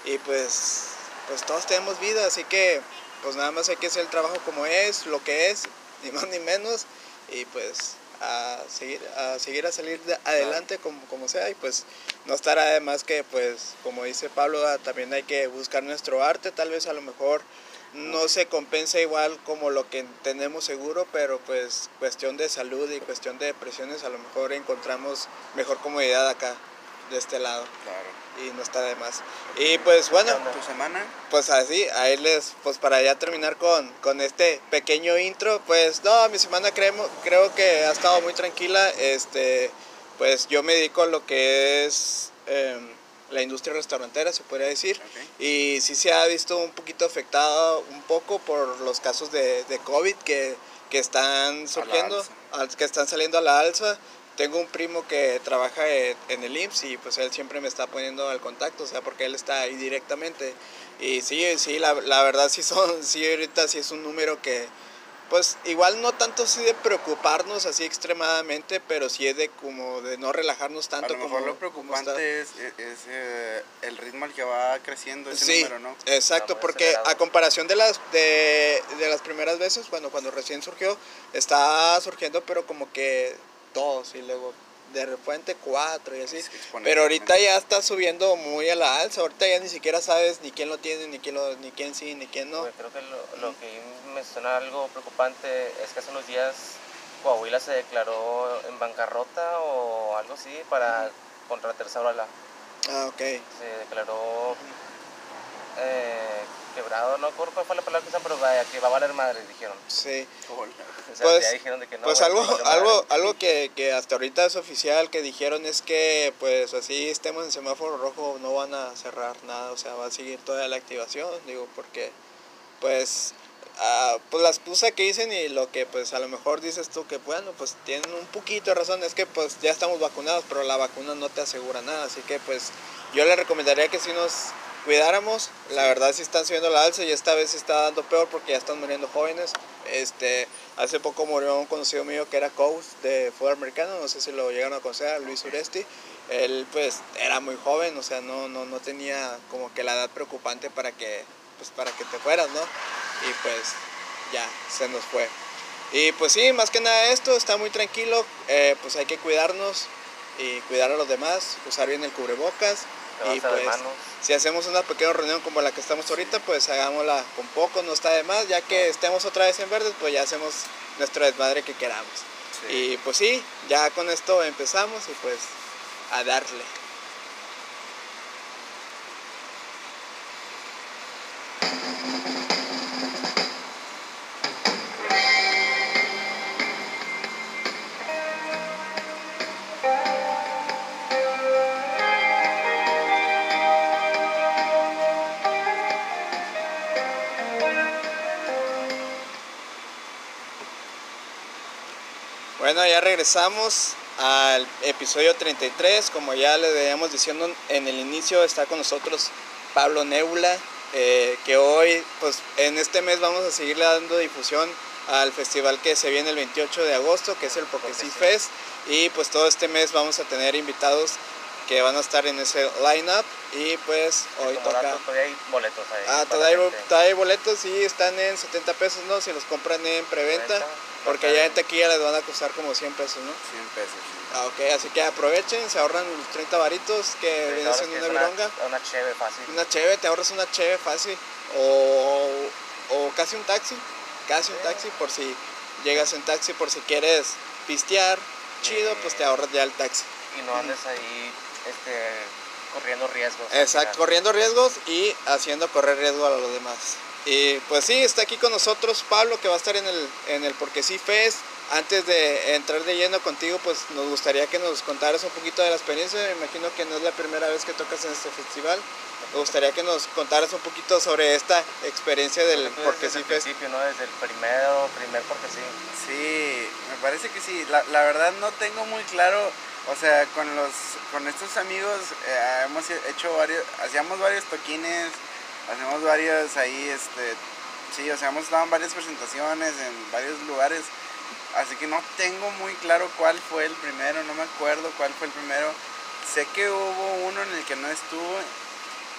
B: Y pues, pues todos tenemos vida, así que pues nada más hay que hacer el trabajo como es, lo que es, ni más ni menos. Y pues a seguir a seguir a salir de adelante como, como sea y pues no estará además que pues como dice Pablo ah, también hay que buscar nuestro arte tal vez a lo mejor no se compensa igual como lo que tenemos seguro pero pues cuestión de salud y cuestión de depresiones a lo mejor encontramos mejor comodidad acá de este lado.
C: Claro.
B: Y no está de más y pues bueno
C: ¿Tu semana?
B: pues así, ahí les, pues para ya terminar con, con este pequeño intro, pues no, mi semana creo, creo que ha estado muy tranquila, este, pues yo me dedico a lo que es em, la industria restaurantera, se podría decir,
C: Ok.
B: y sí se ha visto un poquito afectado un poco por los casos de, de COVID que, que están surgiendo, que están saliendo a la alza. Tengo un primo que trabaja en, en el IMSS y pues él siempre me está poniendo al contacto, o sea, porque él está ahí directamente. Y sí, sí, la, la verdad sí son, *laughs* sí ahorita sí es un número que, pues igual no tanto así de preocuparnos así extremadamente, pero sí es de como de no relajarnos
C: A
B: tanto
C: lo mejor
B: como
C: lo preocupante es, es, eh, el ritmo al que va creciendo ese
B: Sí,
C: número, ¿no?
B: exacto, porque
A: acelerado.
B: a comparación de las de, de las primeras veces, cuando cuando recién surgió, está surgiendo pero como que dos y luego de repente cuatro y así. Pero ahorita ya está subiendo muy a la alza, ahorita ya ni siquiera sabes ni quién lo tiene, ni quién lo, ni quién sí, ni quién no.
A: Creo que lo, lo que me suena algo preocupante es que hace unos días Coahuila se declaró en bancarrota o algo así para tercera ola.
B: Ah, ok.
A: Se declaró eh, quebrado, no recuerdo cuál fue la palabra que usaron, pero vaya, que va a valer madre, dijeron.
B: Sí.
A: O sea,
B: Pues-
A: ya dijeron de que no.
B: Pues algo,
A: madre.
B: algo, algo que, que hasta ahorita es oficial que dijeron es que pues así estemos en semáforo rojo no van a cerrar nada, o sea va a seguir toda la activación, digo, porque pues ah, pues las puse que dicen y lo que pues a lo mejor dices tú que bueno, pues tienen un poquito de razón, es que pues ya estamos vacunados, pero la vacuna no te asegura nada, así que pues yo le recomendaría que si nos cuidáramos, la verdad sí están subiendo la alza y esta vez sí está dando peor porque ya están muriendo jóvenes. Este, hace poco murió un conocido mío que era coach de fútbol americano, no sé si lo llegaron a conocer, Luis Uresti. Él pues era muy joven, o sea, no, no, no tenía como que la edad preocupante para que, pues, para que te fueras, ¿no? Y pues ya, se nos fue. Y pues sí, más que nada esto, está muy tranquilo, eh, pues hay que cuidarnos y cuidar a los demás, usar bien el cubrebocas. Y pues, si hacemos una pequeña reunión como la que estamos ahorita, pues hagámosla con poco, no está de más, ya que estemos otra vez en verdes, pues ya hacemos nuestro desmadre que queramos. Y pues sí, ya con esto empezamos y pues a darle. Bueno, ya regresamos al episodio 33. Como ya le veíamos diciendo en el inicio, está con nosotros Pablo Nebula, eh, que hoy, pues en este mes vamos a seguirle dando difusión al festival que se viene el 28 de agosto, que es el Porque Fest. Y pues todo este mes vamos a tener invitados que van a estar en ese lineup. Y pues hoy toca
A: todavía hay boletos ahí
B: ah todavía hay, boletos y están en 70 pesos no si los compran en preventa porque allá en taquilla les van a costar como 100 pesos, ¿no?
C: 100 pesos.
B: Ah, ok, así que aprovechen, se ahorran los 30 varitos que vienen siendo una vironga.
A: Una cheve fácil.
B: Una cheve, te ahorras una cheve fácil. O, o casi un taxi, casi un taxi por si llegas en taxi, por si quieres pistear, chido, pues te ahorras ya el taxi.
A: Y no andes ahí este, corriendo riesgos.
B: Exacto, corriendo riesgos y haciendo correr riesgo a los demás. Y pues sí, está aquí con nosotros Pablo, que va a estar en el, en el Porque sí Fest. Antes de entrar de lleno contigo, pues nos gustaría que nos contaras un poquito de la experiencia. Me imagino que no es la primera vez que tocas en este festival. Me gustaría que nos contaras un poquito sobre esta experiencia del Porque sí
A: Fest. Desde ¿no? Desde el primero, primer Porque sí.
C: Sí, me parece que sí. La, la verdad no tengo muy claro o sea, con los con estos amigos eh, hemos hecho varios, hacíamos varios toquines, hacemos varios ahí, este, sí, o sea, hemos estado en varias presentaciones en varios lugares, así que no tengo muy claro cuál fue el primero, no me acuerdo cuál fue el primero. Sé que hubo uno en el que no estuve,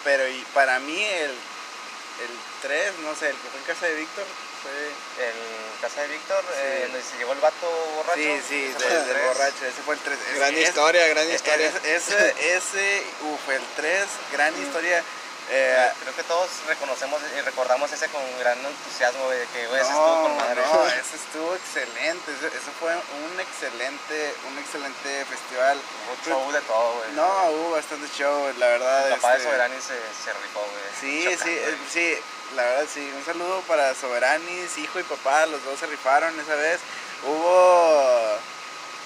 C: pero y para mí el, el 3, no sé, el que fue en casa de Víctor, fue...
A: En casa de Víctor, eh, donde se llevó el vato borracho.
C: Sí, sí, del borracho, ese fue el 3.
B: Gran historia, gran historia.
C: Ese, ese, uf, el 3, gran mm. historia.
A: Eh, creo que todos reconocemos y recordamos ese con gran entusiasmo de que ese
C: estuvo con madre. No, *laughs* ese estuvo excelente, ese, fue un excelente, un excelente festival.
A: Hubo show de todo, güey.
C: No, hubo bastante show, la verdad.
A: El papá de este, Soberanis se, se rifó, güey.
C: Sí, sí, eh, sí, la verdad sí. Un saludo para Soberanis, hijo y papá, los dos se rifaron esa vez. Hubo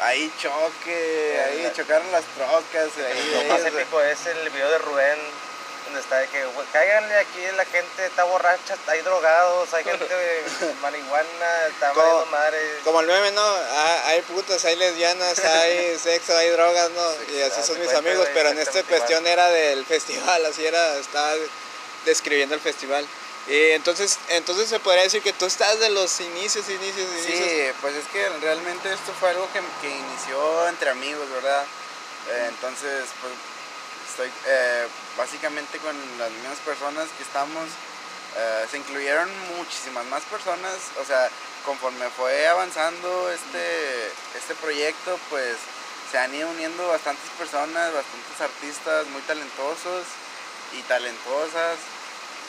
C: ahí choque, ahí chocaron las trocas.
A: Ahí, lo más épico es el video de Rubén donde está de que cáiganle aquí la gente está borracha, hay drogados, hay gente *laughs* marihuana, está como, madre.
B: Como el meme, ¿no? Ah, hay putas, hay lesbianas, hay *laughs* sexo, hay drogas, ¿no? y así son mis amigos, pero en esta cuestión era del *laughs* festival, así era, estaba describiendo el festival. Y entonces, entonces se podría decir que tú estás de los inicios, inicios, inicios.
C: Sí, pues es que realmente esto fue algo que, que inició entre amigos, ¿verdad? Eh, entonces, pues estoy eh, básicamente con las mismas personas que estamos. Eh, se incluyeron muchísimas más personas, o sea, conforme fue avanzando este, este proyecto, pues se han ido uniendo bastantes personas, bastantes artistas muy talentosos y talentosas,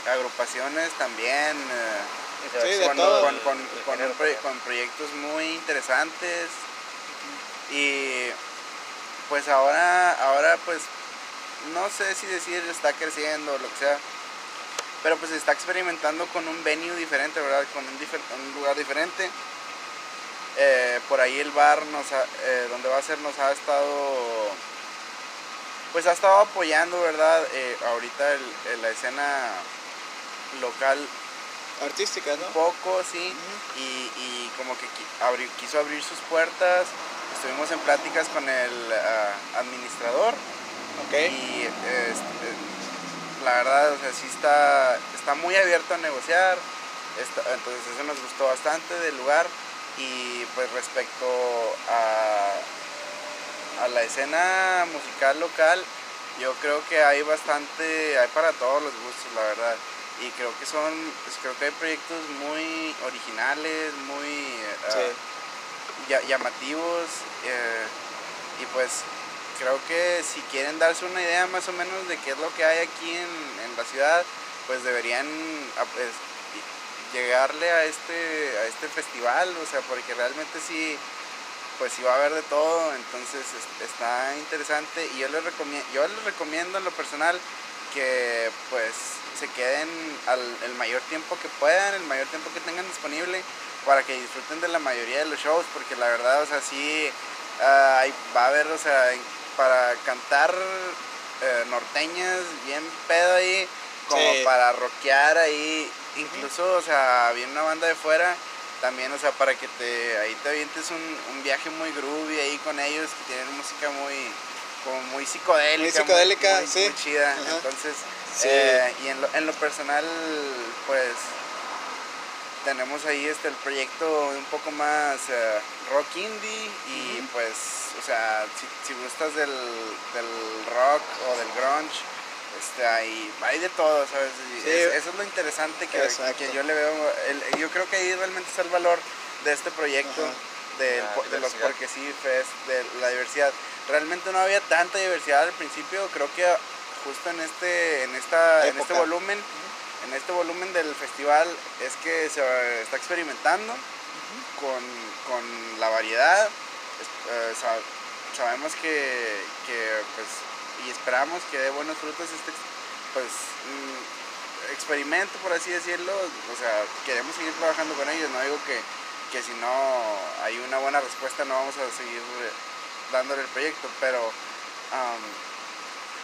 C: agrupaciones también,
B: eh,
C: con, con, proyectos muy interesantes y pues ahora, ahora pues no sé si decir está creciendo o lo que sea, pero pues está experimentando con un venue diferente, ¿verdad? Con un, lugar diferente. Eh, por ahí el bar nos eh, donde va a ser nos ha estado pues ha estado apoyando verdad eh, ahorita la escena local
B: artísticas, ¿no?
C: Un poco, sí. y, y, como que quiso abrir sus puertas. Estuvimos en pláticas con el uh, administrador.
B: Okay.
C: Y este, la verdad, o sea, sí está, está muy abierto a negociar. entonces eso nos gustó bastante del lugar. Y pues respecto a, a la escena musical local, yo creo que hay bastante, hay para todos los gustos, la verdad. Y creo que son, pues creo que hay proyectos muy originales, muy uh, llamativos. Eh, y pues creo que si quieren darse una idea más o menos de qué es lo que hay aquí en, en la ciudad, pues deberían ah, pues, llegarle a este, a este festival, o sea, porque realmente sí, pues sí va a haber de todo, entonces está interesante. Y yo les recomiendo, yo les recomiendo en lo personal que pues se queden al, el mayor tiempo que puedan, el mayor tiempo que tengan disponible para que disfruten de la mayoría de los shows, porque la verdad, o sea, sí ah, va a haber, o sea, para cantar eh, norteñas bien pedo ahí, como para rockear ahí, incluso, o sea, viene una banda de fuera también, o sea, para que te ahí te avientes un, un viaje muy groovy ahí con ellos, que tienen música muy como muy psicodélica,
B: muy, psicodélica, sí.
C: muy chida. Entonces, eh, y en lo, en lo personal, pues tenemos ahí este el proyecto un poco más eh, rock indie y pues, o sea, si, si gustas del, del, rock o del grunge, este, hay, hay de todo, ¿sabes? eso es lo interesante que, que yo le veo, el, yo creo que ahí realmente está el valor de este proyecto. De, de, los porque sí fest, de la diversidad. Realmente no había tanta diversidad al principio, creo que justo en este, en esta, en este volumen, en este volumen del festival es que se está experimentando con, con, la variedad. Eh, sabemos que, que, pues, y esperamos que dé buenos frutos este pues mm, experimento por así decirlo o sea queremos seguir trabajando con ellos no digo que, que si no hay una buena respuesta no vamos a seguir dándole el proyecto pero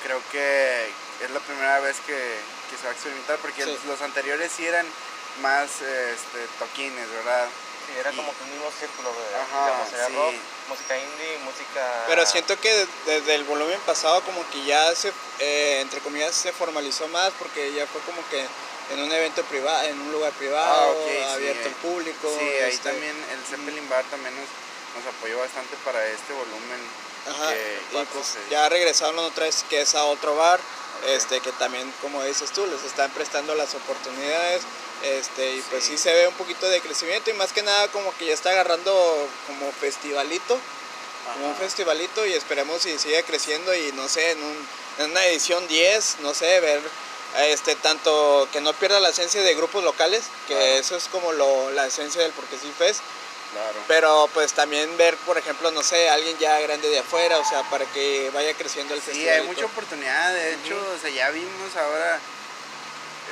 C: creo que es la primera vez que, se va a experimentar porque los anteriores sí eran más este, toquines, ¿verdad?
A: Sí, era como que un mismo círculo, de, rock, música indie, música...
B: Pero siento que desde el volumen pasado como que ya se, eh, entre comillas, se formalizó más porque ya fue como que en un evento privado, en un lugar privado, ah, abierto al público.
C: Sí, ahí este también el Zeppelin Bar también nos, nos apoyó bastante para este volumen
B: Ajá, y pues ya regresaron otra vez que es a otro bar, este que también como dices tú, les están prestando las oportunidades, este y pues sí. se ve un poquito de crecimiento y más que nada como que ya está agarrando como festivalito, como un festivalito y esperemos si sigue creciendo y no sé, en, un, en una edición 10, no sé, ver este tanto que no pierda la esencia de grupos locales, que eso es como lo, la esencia del Porque sí Fest pero pues también ver, por ejemplo, no sé, alguien ya grande de afuera, o sea, para que vaya creciendo el festival.
C: Sí, hay mucha oportunidad, de hecho, o sea, ya vimos ahora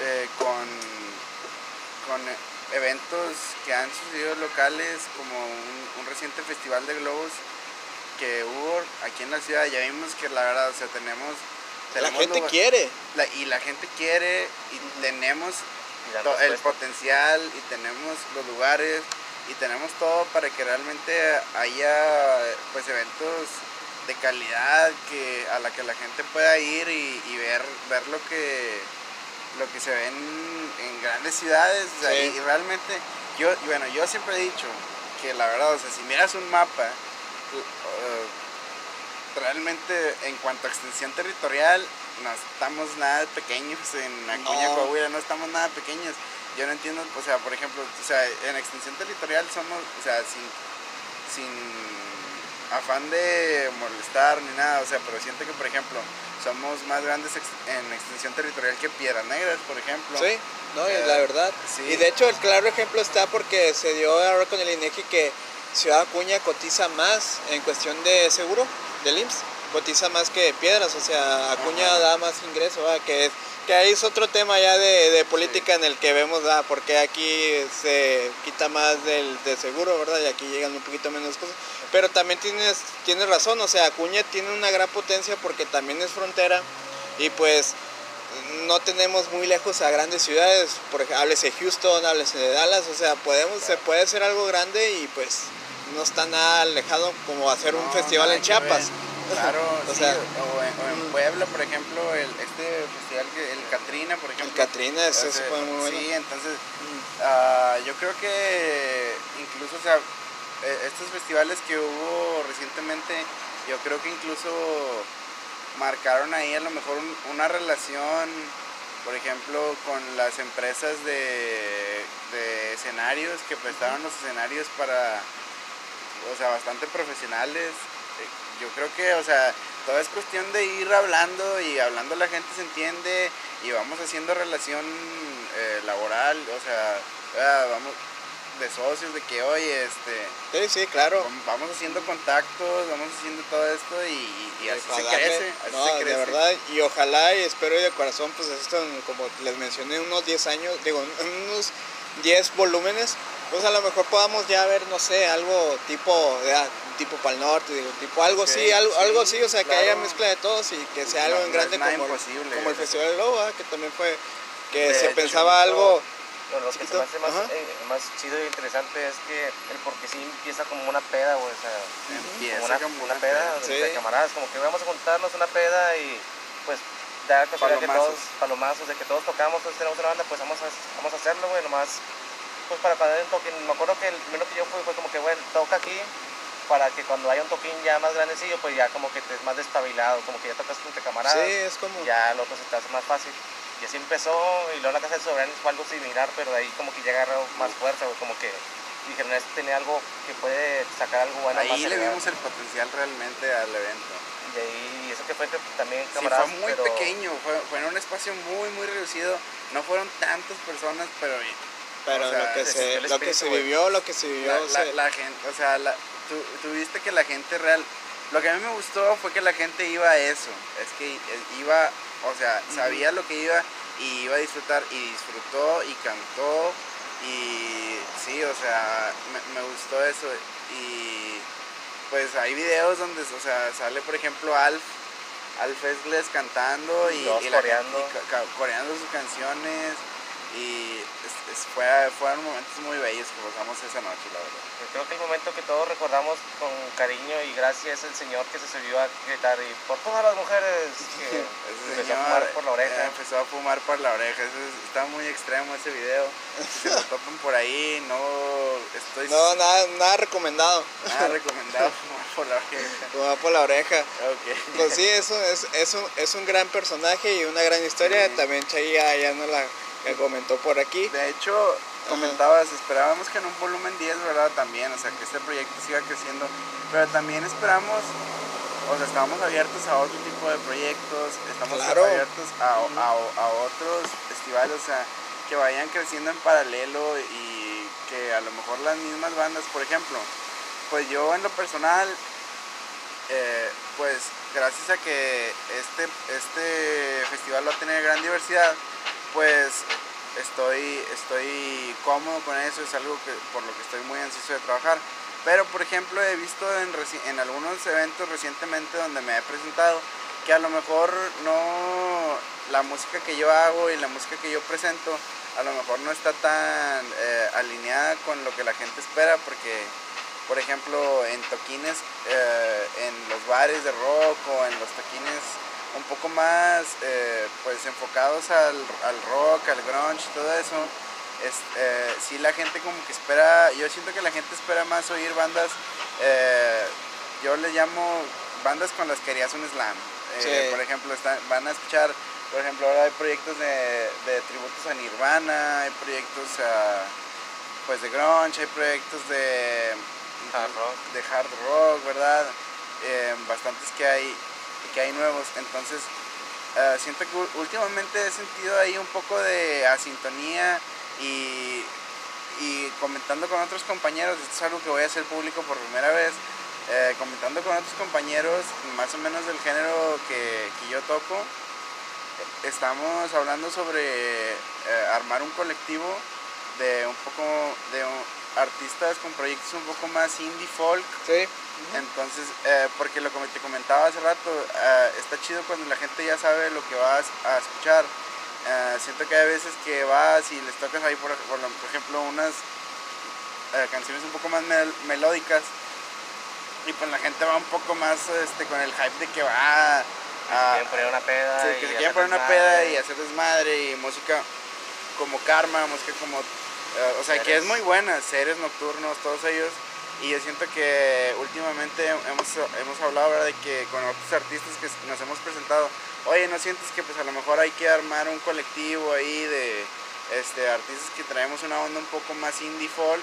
C: eh, con, con eventos que han sucedido locales, como un, reciente festival de globos que hubo aquí en la ciudad, ya vimos que la verdad, o sea, tenemos...
B: la gente quiere.
C: y la gente quiere y tenemos el potencial y tenemos los lugares y tenemos todo para que realmente haya pues eventos de calidad que a la que la gente pueda ir y, ver ver lo que lo que se ve en, grandes ciudades y, realmente yo bueno yo siempre he dicho que la verdad o sea si miras un mapa uh, realmente en cuanto a extensión territorial no estamos nada pequeños en Acuña no. Coahuila no estamos nada pequeños yo no entiendo, o sea, por ejemplo, o sea, en extensión territorial somos, o sea, sin, sin afán de molestar ni nada, o sea, pero siento que, por ejemplo, somos más grandes en extensión territorial que Piedras Negras, por ejemplo.
B: Sí, no, eh, la verdad. Sí. Y de hecho, el claro ejemplo está porque se dio ahora con el INEGI que Ciudad Acuña cotiza más en cuestión de seguro del IMSS, cotiza más que Piedras, o sea, Acuña da más ingreso, que es que ahí es otro tema ya de, política en el que vemos, ah, porque aquí se quita más del de seguro, ¿verdad? Y aquí llegan un poquito menos cosas. Pero también tienes, tienes razón, o sea, Acuña tiene una gran potencia porque también es frontera y pues no tenemos muy lejos a grandes ciudades, por ejemplo, háblese de Houston, háblese de Dallas, o sea, podemos, se puede hacer algo grande y pues no está nada alejado como hacer un festival en Chiapas.
C: ver. Claro,
B: O
C: sí,
B: sea,
C: o, en, o en
B: mm.
C: Puebla, por ejemplo, el, este festival, que, el Catrina, por
B: El
C: ejemplo.
B: Catrina, ese se
C: Ese-
B: pone muy bueno.
C: Sí, entonces ah, yo creo que incluso, o sea, eh, estos festivales que hubo recientemente, yo creo que incluso marcaron ahí a lo mejor un- una relación, por ejemplo, con las empresas de, de escenarios que prestaron los escenarios para, o sea, bastante profesionales. Yo creo que, o sea, todo es cuestión de ir hablando y hablando la gente se entiende y vamos haciendo relación eh, laboral, o sea, ah, vamos de socios, de que, oye, este,
B: Sí, sí, claro.
C: vam- vamos haciendo contactos, vamos haciendo todo esto y, y- y así se crece, así
B: no,
C: se
B: de
C: crece.
B: verdad, y ojalá y espero y de corazón, pues esto, como les mencioné, unos 10 años, digo, unos 10 volúmenes, pues a lo mejor podamos ya ver, no sé, algo tipo, ya, tipo para el norte, digo, tipo algo
C: Ok,
B: así, algo,
C: sí,
B: algo así, o sea, que haya mezcla de todos y que sea algo
C: No,
B: en grande como, el- como el Festival de Lobo, ¿ah? que también fue, que
C: De
B: se
C: hecho,
B: pensaba algo,
A: Lo, lo que se me hace más, eh, más chido y interesante es que el porque sí empieza como una peda, güey, o sea,
C: Empieza
A: como una,
C: como
A: una peda de, camaradas, como que vamos a juntarnos una peda y pues da casualidad que todos, palomazos, de que todos tocamos, todos tenemos una banda, pues vamos a, vamos a hacerlo, güey, nomás, pues para cuando haya un toquín, me acuerdo que el primero que yo fui fue como que, güey, toca aquí, para que cuando haya un toquín ya más grandecillo, pues ya como que te es más despabilado, como que ya tocas entre camaradas
B: sí, es como,
A: ya lo otro se te hace más fácil. Y así empezó, y luego la casa de Soberano fue algo similar, pero de ahí como que ya agarró más fuerza, güey, como que dijeron, este tiene algo que puede sacar algo bueno más
C: Ahí le
A: elevado".
C: vimos el potencial realmente al evento.
A: Y ahí, eso que fue que también
C: Sí,
A: camaradas,
C: fue muy
A: pero
C: pequeño, fue, fue en un espacio muy, muy reducido. No fueron tantas personas, pero
B: pero
C: o sea,
B: lo, que
A: se
B: lo que se vivió, lo que se vivió,
C: la, la-
B: se-
C: la gente, o sea, la, tú, tú viste que la gente real. Lo que a mí me gustó fue que la gente iba a eso. Es que eh, iba, o sea, sabía lo que iba y iba a disfrutar y disfrutó y cantó. Y sí, o sea, me, me gustó eso. Y pues hay videos donde, o sea, sale por ejemplo Alf, Alf Esgles cantando y,
A: Y
C: y la
A: coreando
C: sus canciones. Y es- es- fue, fueron momentos muy bellos que pasamos esa noche, la verdad.
A: yo creo que el momento que todos recordamos con cariño y gracia es el señor que se subió a gritar y por todas las mujeres *laughs* que empezó a fumar por la
C: eh,
A: oreja.
C: empezó a fumar por la oreja. Eso es- está muy extremo ese video. Si se lo topan por ahí, no estoy
B: no, nada, nada recomendado,
C: nada *laughs* recomendado fumar por la oreja.
B: como por la oreja.
C: Ok.
B: Pues sí, es un, es, es, un, es un gran personaje y una gran historia.
C: Sí.
B: También Chay ya, ya nos la la comentó por aquí.
C: De hecho, comentabas, esperábamos que en un volumen 10, ¿verdad? También, o sea, que este proyecto siga creciendo, pero también esperamos, o sea, estamos abiertos a otro tipo de proyectos, estamos
B: Claro.
C: abiertos a, a, a otros festivales, o sea, que vayan creciendo en paralelo y que a lo mejor las mismas bandas, por ejemplo, pues yo en lo personal, eh, pues gracias a que este, este festival va a tener gran diversidad, pues estoy, estoy cómodo con eso, es algo que, por lo que estoy muy ansioso de trabajar. Pero por ejemplo he visto en, en algunos eventos recientemente donde me he presentado que a lo mejor no la música que yo hago y la música que yo presento a lo mejor no está tan eh, alineada con lo que la gente espera porque por ejemplo en toquines eh, en los bares de rock o en los toquines un poco más eh, pues enfocados al, al rock, al grunge todo eso, es, eh, sí la gente como que espera, yo siento que la gente espera más oír bandas, eh, yo les llamo bandas con las que harías un slam.
B: Sí.
C: Por ejemplo, están- van a escuchar, por ejemplo, ahora hay proyectos de, de tributos a Nirvana, hay proyectos a, pues de grunge, hay proyectos de
A: Hard rock.
C: de hard rock, ¿verdad? Bastantes que hay, que hay nuevos. Entonces, eh, siento que últimamente he sentido ahí un poco de asintonía y, y comentando con otros compañeros, esto es algo que voy a hacer público por primera vez, eh, comentando con otros compañeros más o menos del género que, que yo toco, estamos hablando sobre eh, armar un colectivo de un poco de artistas con proyectos un poco más indie folk
B: Sí,
C: entonces, eh, porque lo que te comentaba hace rato, eh, está chido cuando la gente ya sabe lo que vas a escuchar eh, siento que hay veces que vas y les tocas ahí, por, por, por ejemplo, unas canciones un poco más mel- melódicas y pues la gente va un poco más este, con el hype de que va a...
A: Quieren poner una peda.
C: Sí,
A: y
C: que se quieren poner una peda y hacer desmadre y música como Karma, música como... o sea, que es muy buena, Seres Nocturnos, todos ellos. Y yo siento que últimamente hemos, hemos hablado de que con otros artistas que nos hemos presentado, oye, ¿no sientes que pues a lo mejor hay que armar un colectivo ahí de este, artistas que traemos una onda un poco más indie folk?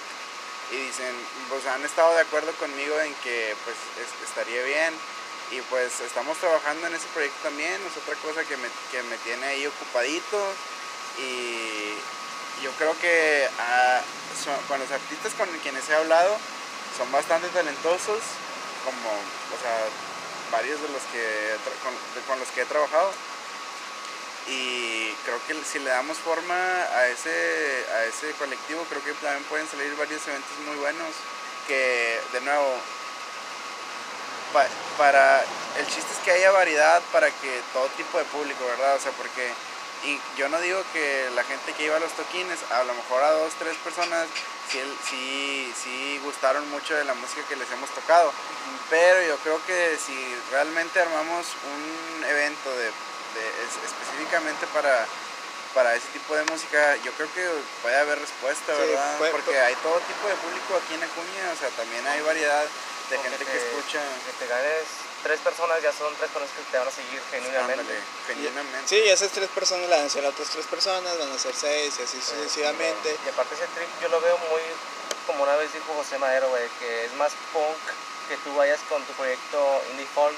C: Y dicen, pues han estado de acuerdo conmigo en que pues es- estaría bien y pues estamos trabajando en ese proyecto también, es otra cosa que me, que me tiene ahí ocupadito. Y yo creo que ah, con los artistas con quienes he hablado son bastante talentosos, como, o sea, varios de los que, con, los que he trabajado y creo que si le damos forma a ese, a ese colectivo, creo que también pueden salir varios eventos muy buenos que, de nuevo, pa- para el chiste es que haya variedad para que todo tipo de público, ¿verdad? O sea, porque y yo no digo que la gente que iba a los toquines, a lo mejor a dos, tres personas, sí, sí, sí gustaron mucho de la música que les hemos tocado, pero yo creo que si realmente armamos un evento de, de- es- específicamente para para ese tipo de música, yo creo que puede haber respuesta,
B: Sí,
C: ¿verdad? Porque hay todo tipo de público aquí en Acuña, o sea, también hay variedad de gente
A: que
C: escucha.
A: Que te tres personas, ya son tres personas que te van a seguir genuinamente.
C: Ándale, genuinamente.
B: Sí, esas tres personas la van a ser otras tres personas, van a ser seis y así sucesivamente.
A: Y aparte ese trip yo lo veo muy, como una vez dijo José Madero, güey, que es más punk que tú vayas con tu proyecto indie folk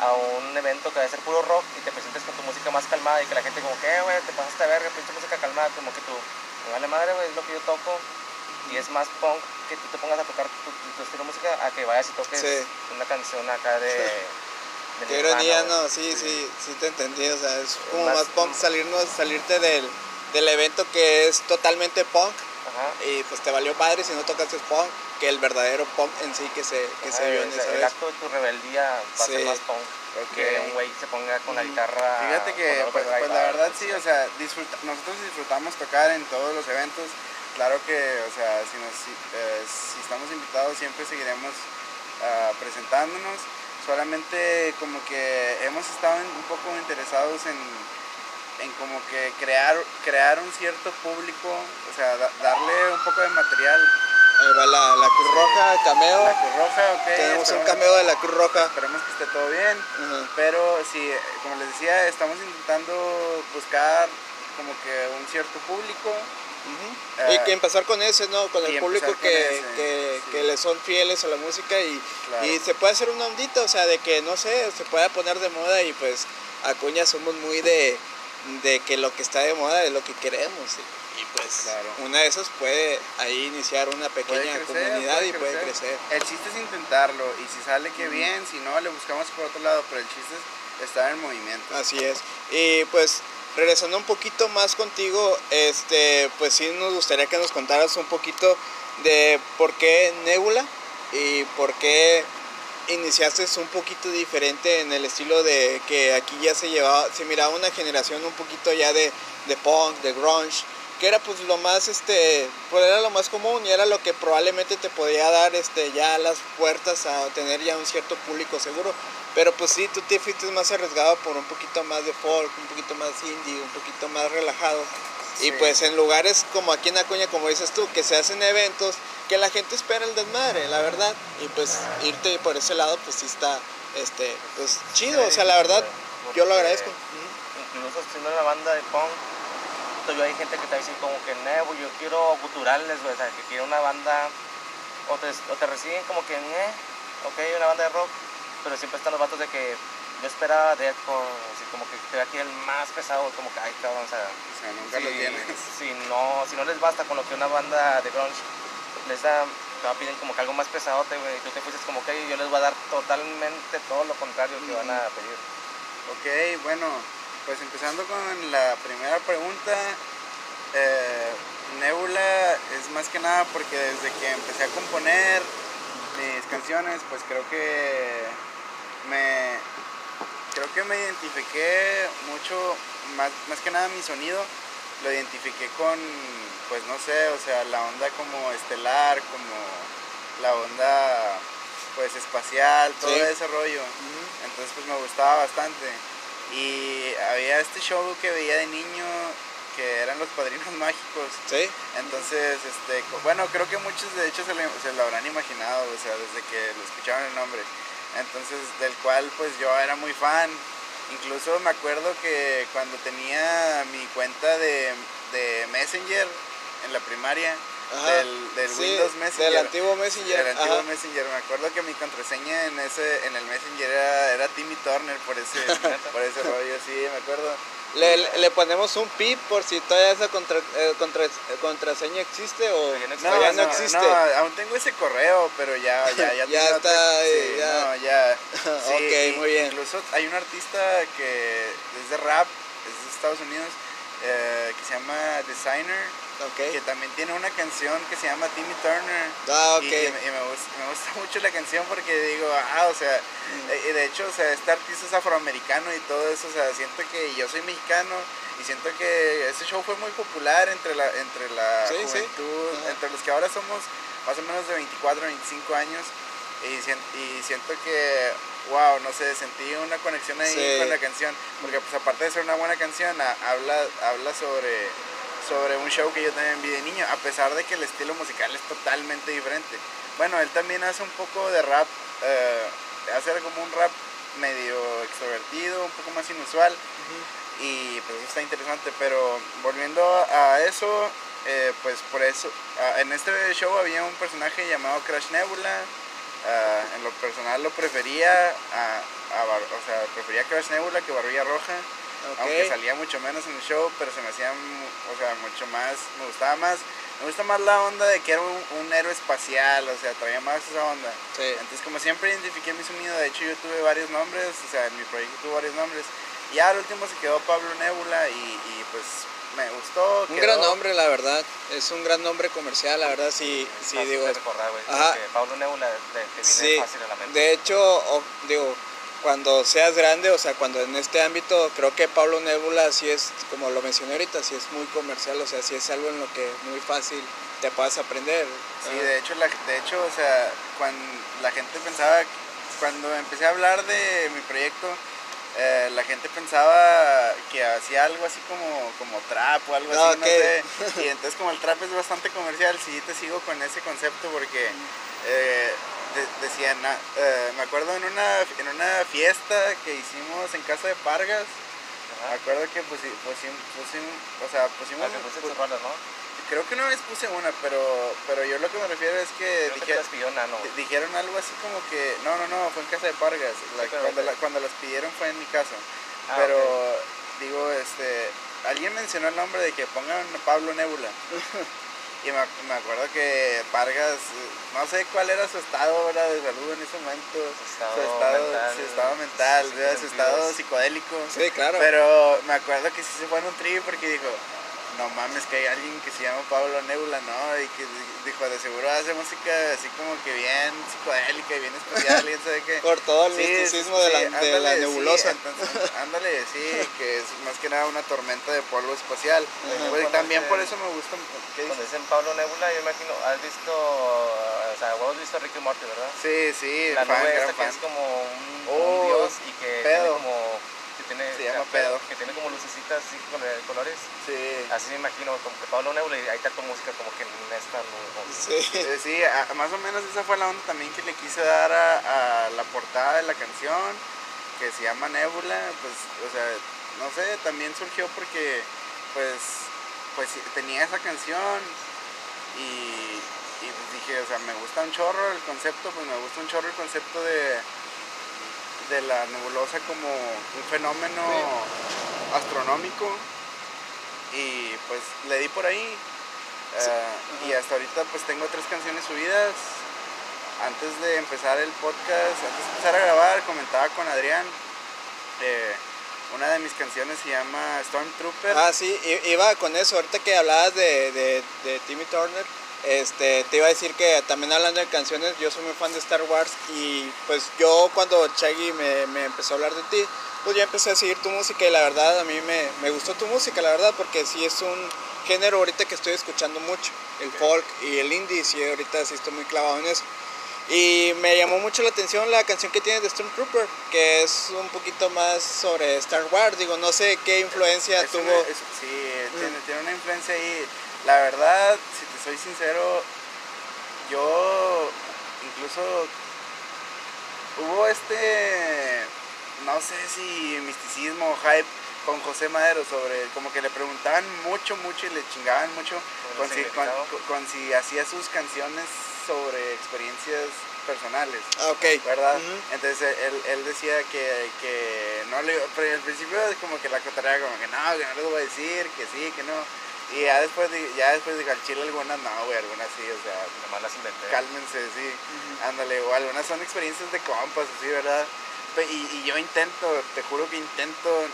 A: a un evento que va a ser puro rock y te presentes con tu música más calmada y que la gente como que, "Eh, güey, te pasaste a verga, pinche música calmada, como que tú, me vale madre, güey, es lo que yo toco. Y es más punk que tú te pongas a tocar tu, tu- tu estilo de música a que vayas y toques
B: Sí.
A: una canción acá de... de
B: Qué ironía, no, sí, sí, sí te entendí, o sea, es como
A: Más-
B: más punk salirnos, salirte del, del evento que es totalmente punk
A: Ajá.
B: y pues te valió padre si no tocas el punk que el verdadero punk en sí que se, que se
A: Ajá,
B: vio
A: o
B: en
A: sea,
B: esa
A: el
B: vez.
A: acto de tu rebeldía va a ser
B: Sí.
A: más punk.
C: Ok.
A: Que un güey se ponga con la guitarra.
C: Fíjate que, pues, pues, la verdad sí, o sea, disfruta- nosotros disfrutamos tocar en todos los eventos. Claro que, o sea, si, nos, si, eh, si estamos invitados siempre seguiremos ah, presentándonos. Solamente como que hemos estado un poco interesados en, en como que crear, crear un cierto público, o sea, da- darle un poco de material.
B: Ahí va la, la Cruz Roja, cameo,
C: La Cruz Roja, ok.
B: tenemos un cameo de la Cruz Roja.
C: Esperemos que esté todo bien. Pero sí, como les decía, estamos intentando buscar como que un cierto público.
B: Y que empezar con ese, ¿no? Con el público
C: con
B: que,
C: ese,
B: que,
C: sí.
B: que le son fieles a la música y,
C: Claro.
B: y se puede hacer una ondita, o sea, de que, no sé, se pueda poner de moda y pues Acuña somos muy de, de que lo que está de moda es lo que queremos. Y, y, pues
C: Claro.
B: una de esas puede ahí iniciar una
C: Puede
B: pequeña
C: crecer,
B: comunidad
C: puede
B: y puede crecer.
C: El chiste es intentarlo y si sale que bien, si no le buscamos por otro lado, pero el chiste es estar en movimiento.
B: Así es. Y pues regresando un poquito más contigo, este, pues sí nos gustaría que nos contaras un poquito de por qué Nebula y por qué iniciaste un poquito diferente en el estilo de que aquí ya se llevaba, se miraba una generación un poquito ya de, de punk, de grunge, que era pues lo más este, pues era lo más común y era lo que probablemente te podía dar este ya las puertas a tener ya un cierto público seguro. Pero pues sí, tú te fuiste más arriesgado por un poquito más de folk, un poquito más indie, un poquito más relajado. Y
C: Sí.
B: pues en lugares como aquí en Acuña, como dices tú, que se hacen eventos, que la gente espera el desmadre, la verdad. Y pues irte por ese lado, pues sí está, este, pues chido. o sea, la verdad, yo lo agradezco.
A: Incluso siendo una banda de punk, todavía hay gente que te dice como que no, yo quiero guturales, o sea, que quiere una banda, o te, o te reciben como que, eh, ok, una banda de rock, pero siempre están los vatos de que yo esperaba deathcore, así como que te aquí el más pesado, como que, ay, cabrón, o sea,
C: O sea, nunca lo
A: si,
C: tienes. *laughs*
A: si no, si no les basta con lo que una banda de grunge les da, te piden como que algo más pesado, güey, tú te fuiste como que yo les voy a dar totalmente todo lo contrario que van a pedir.
C: Ok, bueno, pues empezando con la primera pregunta, eh, Nebula es más que nada porque desde que empecé a componer mis canciones, pues creo que me creo que me identifiqué mucho más, más que nada mi sonido lo identifiqué con, pues no sé, o sea, la onda como estelar, como la onda pues espacial, todo
B: Sí.
C: ese rollo. Entonces pues me gustaba bastante. Y había este show que veía de niño que eran los padrinos *laughs* mágicos.
B: Sí.
C: Entonces, este, bueno, creo que muchos de hecho se, le- se lo habrán imaginado, o sea, desde que lo escucharon el nombre. Entonces, del cual pues yo era muy fan. Incluso me acuerdo que cuando tenía mi cuenta de, de Messenger en la primaria,
B: Ajá.
C: del, del
B: Sí,
C: Windows Messenger.
B: Del antiguo Messenger.
C: Del antiguo
B: ajá.
C: Messenger, me acuerdo que mi contraseña en ese en el Messenger era, era Timmy Turner por ese, *laughs* por ese rollo, sí, me acuerdo.
B: Le, le ponemos un pip por si todavía esa contra, eh, contra- eh, contraseña existe o
A: no existe.
B: o ya no, existe.
C: no, aún tengo ese correo, pero ya, ya, ya, *laughs*
B: Ya está,
C: otra-
B: eh,
C: sí,
B: ya.
C: no, ya. *laughs* Sí,
B: Ok, muy bien.
C: Incluso hay un artista que es de rap, es de Estados Unidos, eh, que se llama Designer, Que también tiene una canción que se llama Timmy Turner.
B: Ah, ok.
C: Y, y me, y me gusta, me gusta *laughs* mucho la canción porque digo, ah, o sea,
B: Mm.
C: eh, y de hecho, o sea, este artista es afroamericano y todo eso, o sea, siento que yo soy mexicano y siento que ese show fue muy popular entre la, entre la
B: Sí,
C: juventud, entre los que ahora somos más o menos de 24, 25 años y, sien- y siento que, wow, no sé, sentí una conexión ahí
B: Sí.
C: con la canción, porque pues aparte de ser una buena canción, a- habla, habla sobre sobre un show que yo también vi de niño, a pesar de que el estilo musical es totalmente diferente. Bueno, él también hace un poco de rap, eh, hace como un rap medio extrovertido, un poco más inusual, y pues está interesante, pero volviendo a eso, eh, pues por eso, ah, en este show había un personaje llamado Crash Nebula, ah, en lo personal lo prefería, a, a o sea, prefería Crash Nebula que Barbilla Roja,
B: Ok.
C: aunque salía mucho menos en el show, pero se me hacía, o sea, mucho más, me gustaba más, me gusta más la onda de que era un, un héroe espacial, o sea, traía más esa onda.
B: Sí.
C: Entonces, como siempre identifiqué mi sonido, de hecho yo tuve varios nombres, o sea, en mi proyecto tuve varios nombres, y al último se quedó Pablo Nebula y, y, pues me gustó.
B: Un
C: quedó-
B: gran nombre, la verdad. Es un gran nombre comercial, la verdad. Sí, sí,
A: Fácil
B: digo.
A: de recordar, güey.
B: Ajá.
A: Pablo Nebula de,
B: Sí,
A: fácil a la mente.
B: de hecho, o- digo, cuando seas grande, o sea, cuando en este ámbito, creo que Pablo Nebula sí es, como lo mencioné ahorita, sí es muy comercial, o sea, sí es algo en lo que muy fácil te puedas aprender.
C: Sí, de hecho, la, de hecho, o sea, cuando la gente pensaba, cuando empecé a hablar de mi proyecto, eh, la gente pensaba que hacía algo así como, como trap o algo
B: Ah,
C: así, no
B: ok.
C: sé. Y entonces como el trap es bastante comercial, sí te sigo con ese concepto porque eh, de- decían, ah, eh, me acuerdo en una, en una fiesta que hicimos en casa de Pargas, me acuerdo que pusi- pusim- o sea, pusimos,
A: Ah,
C: creo que una vez puse una, pero, pero yo lo que me refiero es que
A: pidió
C: Dijeron algo así como que, no, no, no, fue en casa de Pargas. La- cuando, la- cuando las pidieron fue en mi casa.
A: Ah,
C: pero digo, este, alguien mencionó el nombre de que pongan Pablo Nebula. *laughs* y me, me acuerdo que Pargas, eh, no sé cuál era su estado ¿verdad? de salud en ese momento.
A: Su estado
C: su estado
A: mental,
C: su estado, mental, psicodélico.
B: Sí, claro.
C: Pero me acuerdo que sí se fue en un trip porque dijo, no mames, que hay alguien que se llama Pablo Nebula, ¿no? Y que di- dijo, de seguro hace música así como que bien psicodélica y bien especial y sé qué. *laughs*
B: Por todo el
C: Sí,
B: misticismo
C: sí,
B: de, la,
C: sí,
B: de la
C: ándale, sí,
B: nebulosa.
C: entonces, *laughs* ándale, sí, que es más que nada una tormenta de polvo espacial.
B: Ajá.
C: Pues, y
A: Cuando
C: también
A: dicen-
C: por eso me gusta. ¿qué
A: Cuando dicen Pablo Nebula, yo imagino, has visto, o sea, vos has visto a Ricky Morty, ¿verdad?
C: Sí, sí,
A: La
C: fan,
A: nube esta que es como un,
C: Oh,
A: un dios y que
C: pedo.
A: tiene como, que tiene,
C: Se llama
A: o sea,
C: pedo.
A: que tiene como lucecitas así con eh, colores.
C: Sí.
A: Así me imagino, como que Pablo Nebula y ahí está tu música como que en esta nube.
B: Sí.
C: Eh, sí, a- más o menos esa fue la onda también que le quise dar a, a la portada de la canción, que se llama Nebula, pues, o sea, no sé, también surgió porque, pues, pues tenía esa canción y, y pues dije, o sea, me gusta un chorro el concepto, pues me gusta un chorro el concepto de, de la nebulosa como un fenómeno astronómico y pues le di por ahí. Eh, y hasta ahorita pues tengo tres canciones subidas. Antes de empezar el podcast, antes de empezar a grabar, comentaba con Adrián. eh, una de mis canciones se llama Stormtrooper.
B: Ah, sí, iba con eso. Ahorita que hablabas de, de, de Timmy Turner, Este, te iba a decir que también hablando de canciones, yo soy muy fan de Star Wars y pues yo cuando Chaggy me, me empezó a hablar de ti, pues ya empecé a seguir tu música y la verdad a mí me, me gustó tu música, la verdad, porque sí es un género ahorita que estoy escuchando mucho, el folk y el indie, sí ahorita sí estoy muy clavado en eso. Y me llamó mucho la atención la canción que tiene de Stormtrooper, que es un poquito más sobre Star Wars. Digo, no sé qué influencia
C: Es
B: tuvo.
C: una- es- sí, tiene, tiene una influencia ahí. La verdad, si soy sincero, yo incluso hubo este, no sé si misticismo o hype con José Madero sobre, como que le preguntaban mucho, mucho y le chingaban mucho con si, con, si hacía sus canciones sobre experiencias personales.
B: Ah, ok.
C: ¿verdad? Entonces él, él decía que, que no le pero al principio es como que la cotorrea como que no, que no les voy a decir, que sí, que no. Y ya después ya después dije al chile algunas no, güey, algunas sí, o sea,
A: Nomás las inventé.
C: cálmense, sí, ándale, o algunas son experiencias de compas, así, ¿verdad? Y, y yo intento, te juro que intento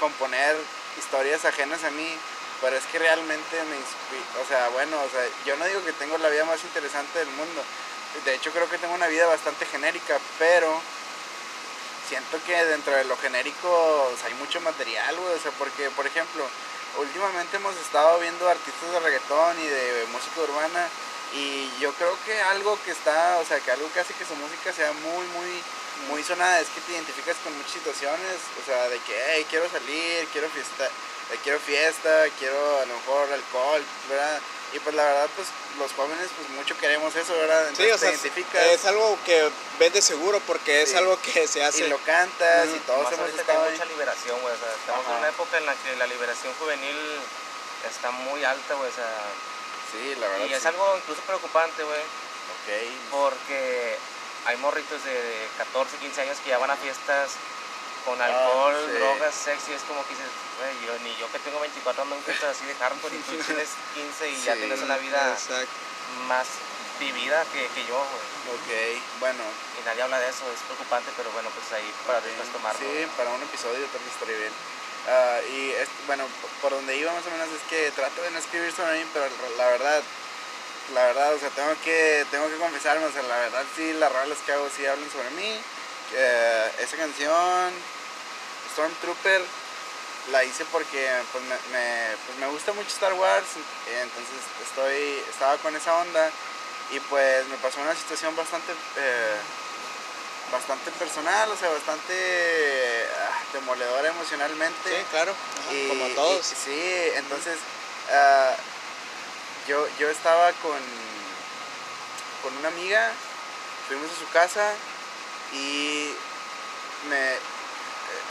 C: componer historias ajenas a mí, pero es que realmente me inspira, o sea, bueno, o sea, yo no digo que tengo la vida más interesante del mundo, de hecho creo que tengo una vida bastante genérica, pero siento que dentro de lo genérico o sea, hay mucho material, güey, o sea, porque, por ejemplo, últimamente hemos estado viendo artistas de reggaetón y de música urbana y yo creo que algo que está, o sea, que algo que hace que su música sea muy, muy, muy sonada es que te identificas con muchas situaciones, o sea, de que, hey, quiero salir, quiero fiesta, quiero fiesta, quiero a lo mejor alcohol, ¿verdad? Y pues la verdad, pues los jóvenes, pues mucho queremos eso, ¿verdad?
B: Sí, o
C: Entonces
B: sea,
C: te identificas
B: es algo que vende seguro porque es
C: Sí.
B: algo que se hace.
C: y lo cantas y
B: Ujú.
C: todos
A: Más
C: hemos
A: hay mucha liberación, güey. O sea, estamos en una época en la que la liberación juvenil está muy alta, güey. O sea,
C: Sí, la verdad.
A: y es algo incluso preocupante, güey.
C: Ok.
A: Porque hay morritos de 14, 15 años que ya van a fiestas con alcohol,
C: Ah, sí.
A: drogas, sexy. Es como que dices, güey, yo, ni yo que tengo 24 ando en fiestas así de hardcore y tú *laughs* tienes 15 y ya tienes una vida
B: Exacto.
A: más vivida que, que yo, güey.
C: Ok, bueno.
A: Y nadie habla de eso, es preocupante, pero bueno, pues ahí para después tomarlo.
C: Sí, para un episodio vez estaría bien. Ah, y es, bueno, por donde iba más o menos es que trato de no escribir sobre mí, pero la verdad, la verdad, o sea, tengo que, tengo que confesarme, o sea, la verdad sí, las rolas que hago sí hablan sobre mí. Eh, esa canción, Stormtrooper, la hice porque pues me, me- pues, me gusta mucho Star Wars, entonces estoy, estaba con esa onda y pues me pasó una situación bastante... eh, bastante personal, o sea, bastante ah, demoledora emocionalmente.
B: Sí, claro. Ajá,
C: Y-
B: como todos.
C: y- sí, entonces ah, yo, yo estaba con, con una amiga, fuimos a su casa y me,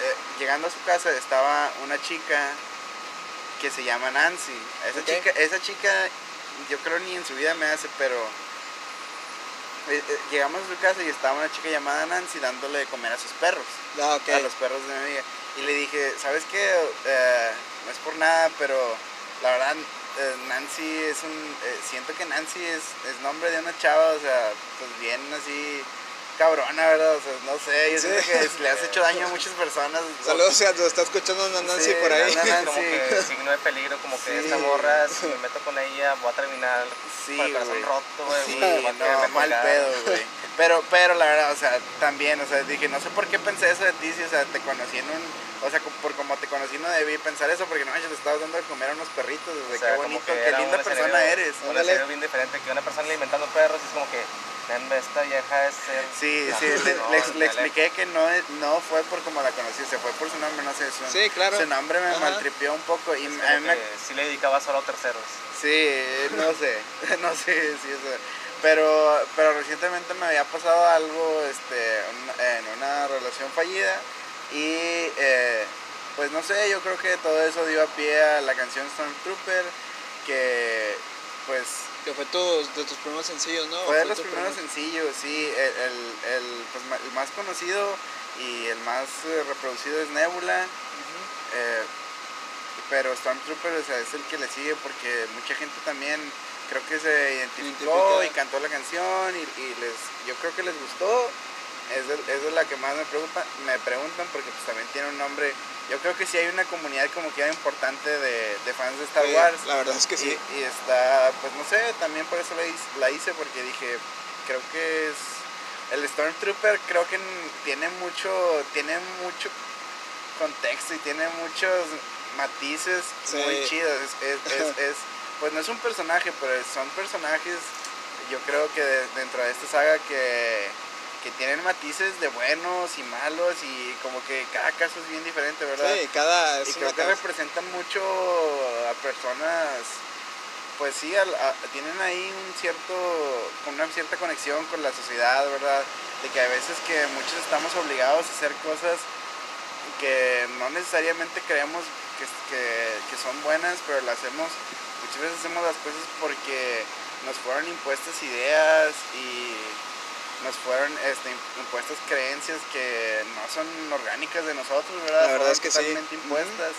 C: eh, llegando a su casa estaba una chica que se llama Nancy. Esa, chica, esa chica yo creo ni en su vida me hace, pero eh, eh, llegamos a su casa y estaba una chica llamada Nancy dándole de comer a sus perros
B: Ah,
C: a los perros de mi amiga. Y le dije, ¿sabes qué? No es por nada, pero la verdad, Nancy es un... eh, siento que Nancy es, es nombre de una chava, o sea, pues bien así cabrona, ¿verdad? O sea, no sé, yo
B: Sí.
C: siento que le has hecho daño a muchas personas.
B: Saludos, si está escuchando una Nancy
C: Sí,
B: por ahí.
C: Nancy.
A: como que *laughs* signo de peligro, como que
C: Sí.
A: esta morra, si me meto con ella, voy a terminar
C: Sí,
A: con el corazón
C: güey.
A: roto, güey.
C: Sí,
A: a
C: no, mal pedo, güey. *laughs* Pero, pero la verdad, o sea, también, o sea, dije, no sé por qué pensé eso de ti, si, o sea, te conocí en un, o sea, por como te conocí no debí pensar eso, porque no manches, te estabas dando de comer a unos perritos, o sea,
A: O sea,
C: qué bonito,
A: que
C: qué
A: era
C: linda persona eres.
A: Un escenario bien diferente, que una persona alimentando perros es como que, ven, esta vieja es ser...
C: Sí,
A: No, *laughs*
C: sí, le,
A: no,
C: le-
A: el
C: le
A: dialecto.
C: expliqué que no, no fue por como la conocí, se fue por su nombre, no sé, su,
B: Sí, claro.
C: su nombre me
B: Ajá.
C: maltripió un poco y
A: Es
C: a
A: como
C: mí me,
A: sí le dedicaba solo a terceros.
C: Sí, no sé, *laughs* no sé si eso. Pero, pero recientemente me había pasado algo este, un- en una relación fallida y eh, pues no sé, yo creo que todo eso dio a pie a la canción Stormtrooper que pues
B: Que fue tu- de tus primeros sencillos, ¿no?
C: fue de los primeros
B: primer-
C: sencillos, sí, el, el- el, pues, el más conocido y el más eh, reproducido es Nebula. Eh, pero Stormtrooper o sea, es el que le sigue porque mucha gente también creo que se identificó y cantó la canción y, y les yo creo que les gustó es de, es de la que más me preocupa, me preguntan porque pues también tiene un nombre. Yo creo que sí hay una comunidad como que importante de, de fans de Star
B: Sí,
C: Wars.
B: la verdad es que sí.
C: Y, y está, pues no sé, también por eso la hice, la hice porque dije, creo que es el Stormtrooper creo que tiene mucho tiene mucho contexto y tiene muchos matices
B: Sí.
C: muy chidos. Es, es- es- es- *laughs* pues no es un personaje, pero son personajes yo creo que de- dentro de esta saga que, que tienen matices de buenos y malos y como que cada caso es bien diferente, ¿verdad?
B: Sí, cada...
C: y
B: es
C: creo
B: una
C: que
B: casa.
C: representan mucho a personas pues sí a- tienen ahí un cierto con una cierta conexión con la sociedad verdad de que a veces que muchos estamos obligados a hacer cosas que no necesariamente creemos que, que, que son buenas pero las hacemos muchas veces hacemos las cosas porque nos fueron impuestas ideas y nos fueron este, impuestas creencias que no son orgánicas de nosotros, ¿verdad?
B: La verdad
C: Fueron
B: es que sí.
C: totalmente
B: Ujú.
C: impuestas.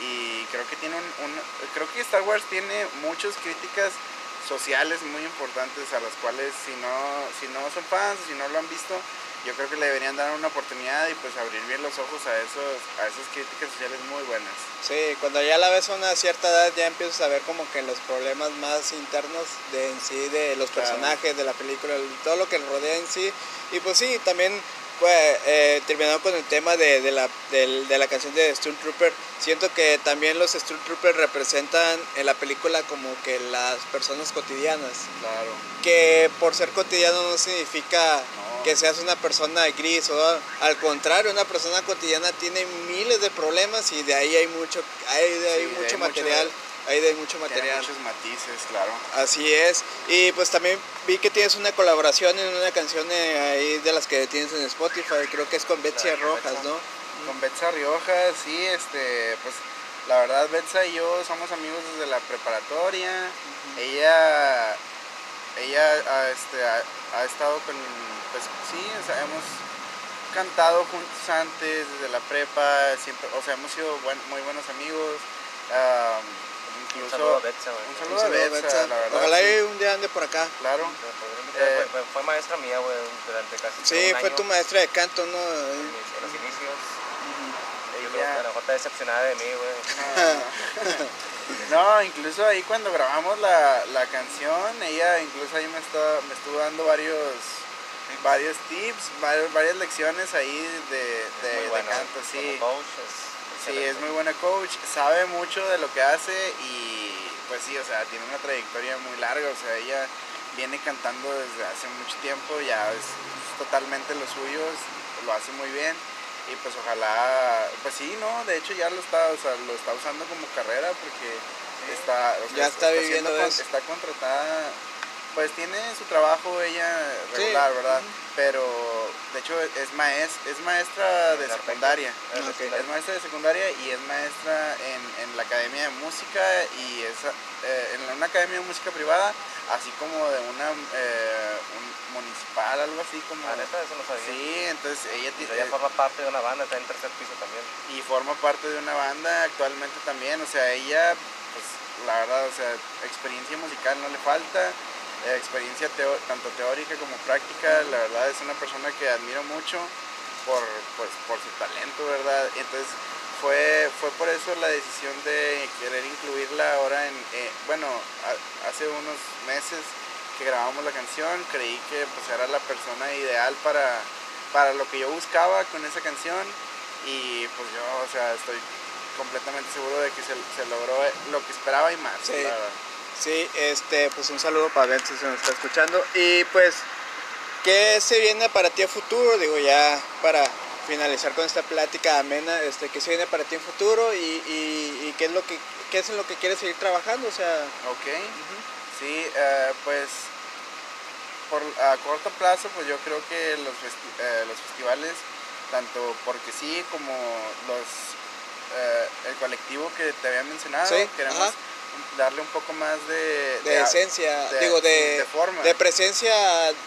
C: Y creo que tiene un, un- creo que Star Wars tiene muchas críticas sociales muy importantes a las cuales si no, si no son fans, si no lo han visto, yo creo que le deberían dar una oportunidad y pues abrir bien los ojos a esos, a esas críticas sociales muy buenas.
B: Sí, cuando ya la ves a una cierta edad ya empiezas a ver como que los problemas más internos de en sí, de los
C: Claro.
B: personajes, de la película, el- todo lo que rodea en sí. Y pues sí, también pues, eh, terminando con el tema de, de la, del- de la canción de Stormtrooper, siento que también los Stormtroopers representan en la película como que las personas cotidianas.
C: Claro.
B: Que por ser cotidiano no significa
C: No.
B: que seas una persona gris o al contrario, una persona cotidiana tiene miles de problemas y de ahí hay mucho hay, de
C: Sí, de
B: mucho
C: ahí mucho-
B: material, hay de mucho
C: Tiene
B: material.
C: muchos matices, claro.
B: Así es. Y pues también vi que tienes una colaboración en una canción eh, ahí de las que tienes en Spotify, creo que es con Betsy Rojas,
A: Betsa.
B: ¿no?
C: Con Betsa Rioja, sí, este, pues la verdad Betsa y yo somos amigos desde la preparatoria. Ella, ella ha, este, ha, ha estado con, pues sí, o sea, hemos cantado juntos antes, desde la prepa, siempre, o sea, hemos sido buen- muy buenos amigos. am,
A: Un saludo a Betsa, güey.
C: un saludo a Betsa,
B: Betsa.
C: la verdad.
B: Ojalá
C: sí,
B: un día ande por acá.
C: Claro. Eh,
A: fue, fue maestra mía, güey, durante casi
B: Sí, fue
A: año,
B: tu maestra de canto, ¿no?
A: en los inicios.
C: Ella-
A: a lo mejor está decepcionada de mí, güey.
C: No, *laughs* no, incluso ahí cuando grabamos la, la canción, ella incluso ahí me, estaba, me estuvo dando varios varios tips, varias lecciones ahí de, de,
A: muy
C: de
A: bueno.
C: canto, sí.
A: Como
C: Sí, es muy buena coach, sabe mucho de lo que hace y pues sí, o sea, tiene una trayectoria muy larga, o sea, ella viene cantando desde hace mucho tiempo, ya es, es totalmente lo suyo, es- lo hace muy bien y pues ojalá, pues sí, no, de hecho ya lo está, o sea, lo está usando como carrera porque está, o sea,
B: Ya está viviendo
C: con- está contratada, pues tiene su trabajo ella
B: Sí.
C: regular, ¿verdad? Pero de hecho es maes, es maestra de
A: La
C: secundaria.
A: Secundaria.
C: Es maestra de secundaria y es maestra en, en la Academia de Música y es eh, en una academia de música privada, así como de una eh, un municipal, algo así como.
A: Ah, neta, eso no sabía.
C: Sí, entonces ella, ti-
A: ella forma parte de una banda, está en tercer piso también.
C: y forma parte de una banda actualmente también, o sea, ella, pues la verdad, o sea, experiencia musical no le falta, experiencia teo- tanto teórica como práctica, la verdad es una persona que admiro mucho por, pues, por su talento, ¿verdad? Entonces fue, fue por eso la decisión de querer incluirla ahora en, eh, bueno, a- hace unos meses que grabamos la canción, creí que pues era la persona ideal para, para lo que yo buscaba con esa canción y pues yo, o sea, estoy completamente seguro de que se, se logró lo que esperaba y más.
B: Sí.
C: la verdad.
B: Sí, este, pues un saludo para Betsy si nos está escuchando. Y pues, ¿qué se viene para ti a futuro? Digo, ya para finalizar con esta plática amena, este, ¿qué se viene para ti en futuro? Y, y, y qué es lo que qué es en lo que quieres seguir trabajando? O sea,
C: Ok, sí, eh, pues por, a corto plazo, pues yo creo que los, festi- eh, los festivales, tanto porque sí como los eh, el colectivo que te había mencionado,
B: Sí,
C: queremos. Darle un poco más de,
B: de, esencia,
C: de-
B: digo, de,
C: forma.
B: de presencia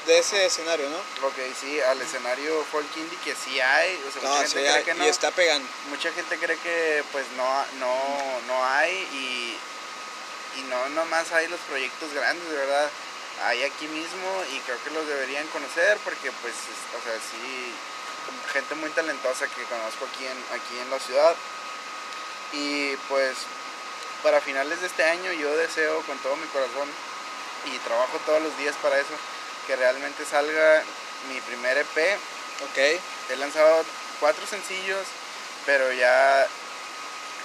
B: de ese escenario, ¿no?
C: Ok, sí, al escenario folk indie que sí hay, o sea, mucha
B: No,
C: gente
B: sí,
C: cree que no.
B: y está pegando.
C: mucha gente cree que pues no, no, no hay y, y no nomás hay los proyectos grandes, de verdad. hay aquí mismo y creo que los deberían conocer porque pues, o sea, sí, gente muy talentosa que conozco aquí en, aquí en la ciudad. Y pues para finales de este año yo deseo con todo mi corazón y trabajo todos los días para eso, que realmente salga mi primer EP.
B: Ok.
C: He lanzado cuatro sencillos, pero ya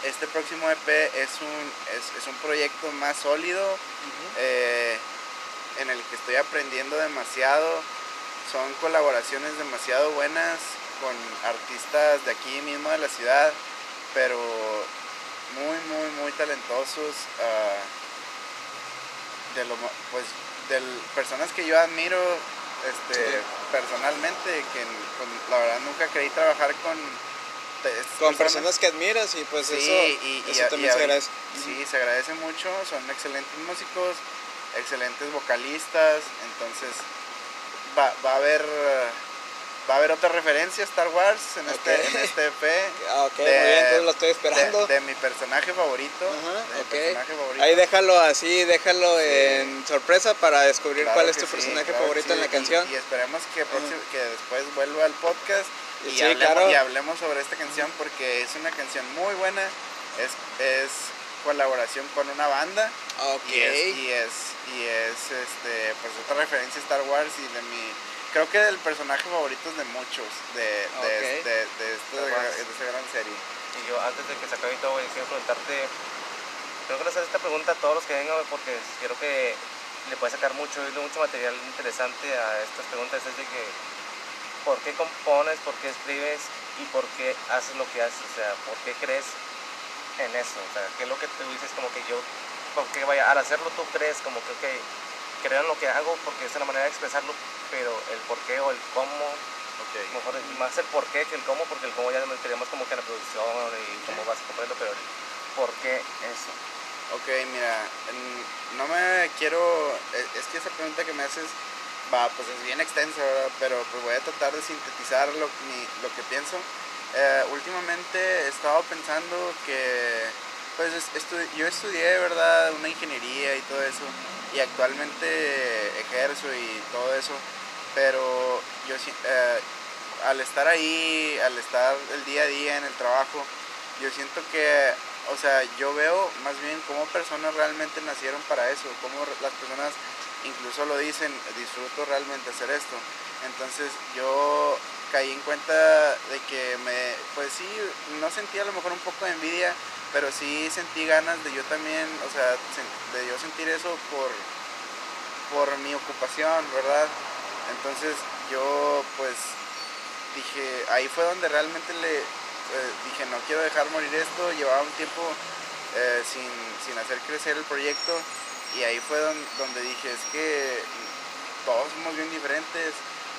C: este próximo EP es un, es, un proyecto más sólido, eh, en el que estoy aprendiendo demasiado. Son colaboraciones demasiado buenas con artistas de aquí mismo de la ciudad, pero muy, muy, muy talentosos. Uh, de lo, pues, de personas que yo admiro este, personalmente, que la verdad nunca creí trabajar con
B: con personas, que admiras y pues eso, y, también se agradece.
C: Sí, se agradece mucho, son excelentes músicos, excelentes vocalistas, entonces va, va a haber va a haber otra referencia a Star Wars en, este, en este EP.
B: Ah, ok, muy bien, entonces lo estoy esperando.
C: De, mi personaje favorito.
B: Ahí déjalo así, déjalo en sorpresa para descubrir cuál es tu personaje favorito en la canción.
C: Y, esperemos que, que después vuelva al podcast y, hablemos, y hablemos sobre esta canción porque es una canción muy buena. Es, es colaboración con una banda.
B: Y es,
C: y es, y es este, pues otra referencia a Star Wars y de mi creo que el personaje favorito es de muchos de, de, de, de, esta gran serie.
A: Y yo, antes de que se acabe todo, quiero preguntarte, creo que le hacer esta pregunta a todos los que vengan, porque quiero que le puede sacar mucho, mucho material interesante a estas preguntas, es de que, ¿por qué compones, por qué escribes y por qué haces lo que haces? O sea, ¿por qué crees en eso? O sea, ¿qué es lo que tú dices como que yo, porque vaya, al hacerlo tú crees como que, ok, creo en lo que hago porque es la manera de expresarlo, pero el por qué o el cómo, okay. mejor más el por qué que el cómo, porque el cómo ya meteríamos como que la producción y cómo vas a comprarlo, pero el por qué eso.
C: Ok, mira, no me quiero, es que esa pregunta que me haces, va, pues es bien extensa, pero pues voy a tratar de sintetizar lo, lo que pienso. Eh, últimamente he estado pensando que, pues yo estudié, ¿verdad?, una ingeniería y todo eso y actualmente ejerzo y todo eso, pero yo eh, al estar ahí, al estar el día a día en el trabajo, yo siento que, o sea, yo veo más bien cómo personas realmente nacieron para eso, cómo las personas incluso lo dicen, disfruto realmente hacer esto. Entonces yo caí en cuenta de que me, pues sí, no sentía a lo mejor un poco de envidia pero sí sentí ganas de yo también, o sea, de yo sentir eso por, por mi ocupación, ¿verdad? Entonces yo pues dije, ahí fue donde realmente le eh, dije, no quiero dejar morir esto, llevaba un tiempo eh, sin, sin, hacer crecer el proyecto y ahí fue donde, dije, es que todos somos bien diferentes,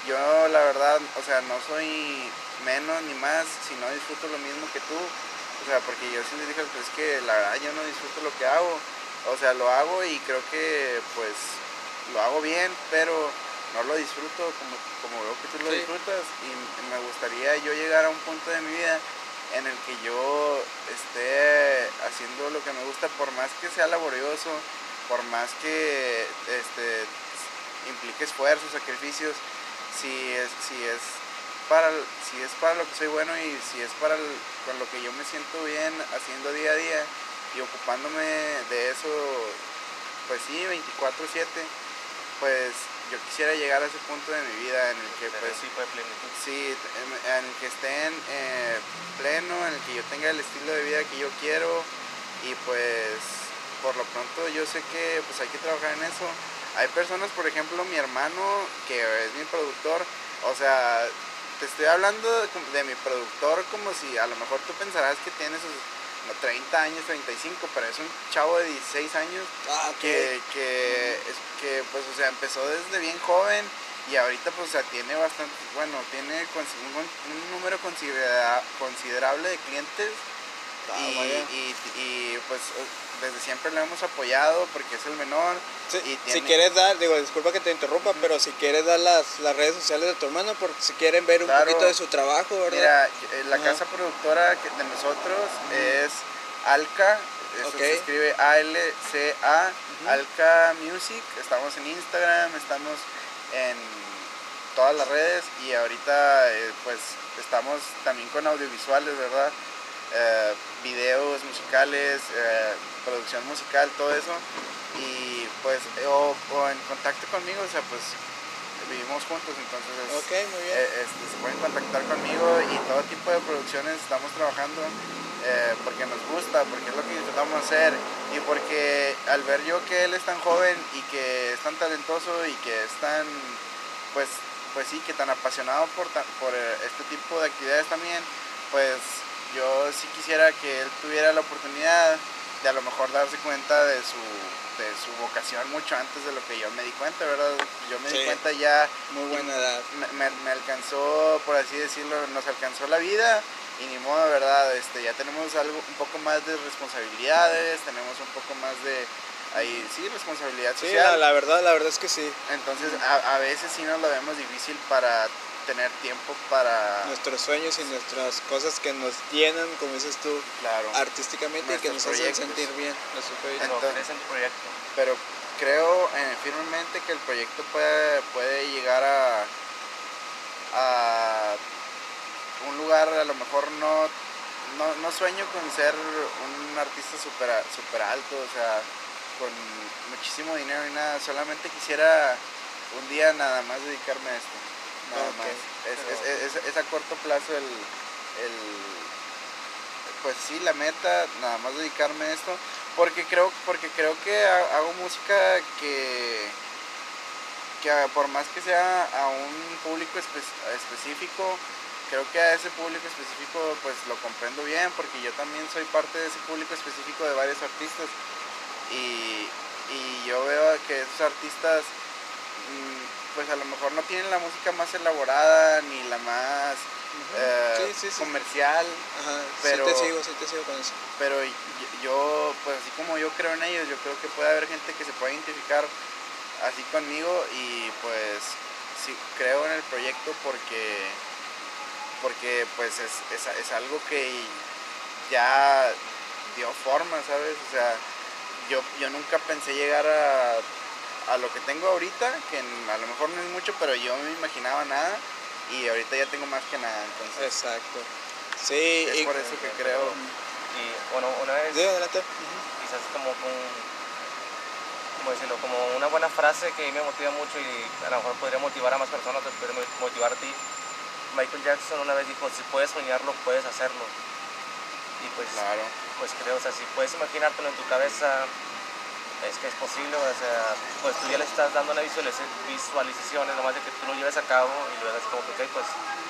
C: yo la verdad, o sea, no soy menos ni más, si no disfruto lo mismo que tú, o sea, porque yo sí les dije, pues es que la verdad yo no disfruto lo que hago. O sea, lo hago y creo que pues lo hago bien, pero no lo disfruto como, como veo que tú lo disfrutas. Y me gustaría yo llegar a un punto de mi vida en el que yo esté haciendo lo que me gusta, por más que sea laborioso, por más que este, implique esfuerzos, sacrificios, si es, si es para, si es para lo que soy bueno y si es para con lo que yo me siento bien haciendo día a día y ocupándome de eso, pues sí, 24/7, pues yo quisiera llegar a ese punto de mi vida en el que pues sí, en, el que esté en eh, pleno, en el que yo tenga el estilo de vida que yo quiero y pues por lo pronto yo sé que pues hay que trabajar en eso. Hay personas, por ejemplo, mi hermano, que es mi productor, o sea, te estoy hablando de, mi productor como si a lo mejor tú pensarás que tiene sus 30 años, 35, pero es un chavo de 16 años ah, que, que, es, que, pues, o sea, empezó desde bien joven y ahorita, pues, o sea, tiene bastante, bueno, tiene un, número considerable de clientes ah, y, y, pues desde siempre lo hemos apoyado porque es el menor.
B: Si quieres dar, digo, disculpa que te interrumpa, pero si quieres dar las, las redes sociales de tu hermano, porque si quieren ver un poquito de su trabajo, ¿verdad?
C: Mira, eh, la casa productora de nosotros es Alca, se escribe A-L-C-A Alca Music, estamos en Instagram, estamos en todas las redes y ahorita eh, pues estamos también con audiovisuales, ¿verdad? Eh, videos musicales, eh, producción musical, todo eso. Y pues, o, o en contacto conmigo, o sea, pues vivimos juntos, entonces
B: Ok, muy bien.
C: eh, este, se pueden contactar conmigo y todo tipo de producciones estamos trabajando eh, porque nos gusta, porque es lo que disfrutamos hacer y porque al ver yo que él es tan joven y que es tan talentoso y que es tan, pues, pues sí, que tan apasionado por, por este tipo de actividades también, pues yo sí quisiera que él tuviera la oportunidad de a lo mejor darse cuenta de su, de su vocación mucho antes de lo que yo me di cuenta, ¿verdad? Yo me di
B: Sí.
C: cuenta ya
B: Muy buena edad.
C: me, me- alcanzó, por así decirlo, nos alcanzó la vida y ni modo, ¿verdad? Este, ya tenemos algo, un poco más de responsabilidades, tenemos un poco más de, ahí, sí, responsabilidad
B: Sí,
C: social.
B: la, la verdad, la verdad es que sí.
C: Entonces, a, a veces sí nos lo vemos difícil para tener tiempo para,
B: Nuestros sueños y nuestras cosas que nos llenan, como dices tú,
C: claro,
B: artísticamente y que nos
C: Nuestros
B: hacen
C: proyectos.
B: sentir bien. proyectos.
C: Entonces-
A: tu proyecto.
C: pero creo eh, firmemente que el proyecto puede, puede llegar a, a un lugar a lo mejor no, no, no sueño con ser un artista super, super alto, o sea, con muchísimo dinero y nada, solamente quisiera un día nada más dedicarme a esto, nada más. Es,
A: pero-
C: es- es- a corto plazo el, el, pues sí, la meta, nada más dedicarme a esto, porque creo, porque creo que ha- hago música que, que por más que sea a un público espe- específico, creo que a ese público específico pues lo comprendo bien, porque yo también soy parte de ese público específico de varios artistas y, y yo veo que esos artistas mm, pues a lo mejor no tienen la música más elaborada ni la más eh,
B: Sí, sí, sí.
C: comercial,
B: Ajá,
C: pero-
B: sí te sigo, sí te sigo con eso.
C: pero yo, pues así como yo creo en ellos, yo creo que puede haber gente que se pueda identificar así conmigo y pues sí creo en el proyecto porque porque pues es, es, es algo que ya dio forma, ¿sabes? O sea, yo, yo nunca pensé llegar a, a lo que tengo ahorita, que a lo mejor no es mucho, pero yo no me imaginaba nada y ahorita ya tengo más que nada, entonces
B: Exacto. Sí,
C: es
B: y...
C: por eso que creo.
A: Y bueno, una vez
B: Sí, adelante.
A: quizás como un, ¿cómo decirlo? Como una buena frase que a mí me motiva mucho y a lo mejor podría motivar a más personas, o podría motivar a ti. Michael Jackson una vez dijo, si puedes soñarlo, puedes hacerlo. Y pues,
C: Claro.
A: pues creo, o sea, si puedes imaginártelo en tu cabeza, es que es posible, o sea, pues tú ya le estás dando una visualiz- visualización, es nomás de que tú lo lleves a cabo y luego así como que, ok, pues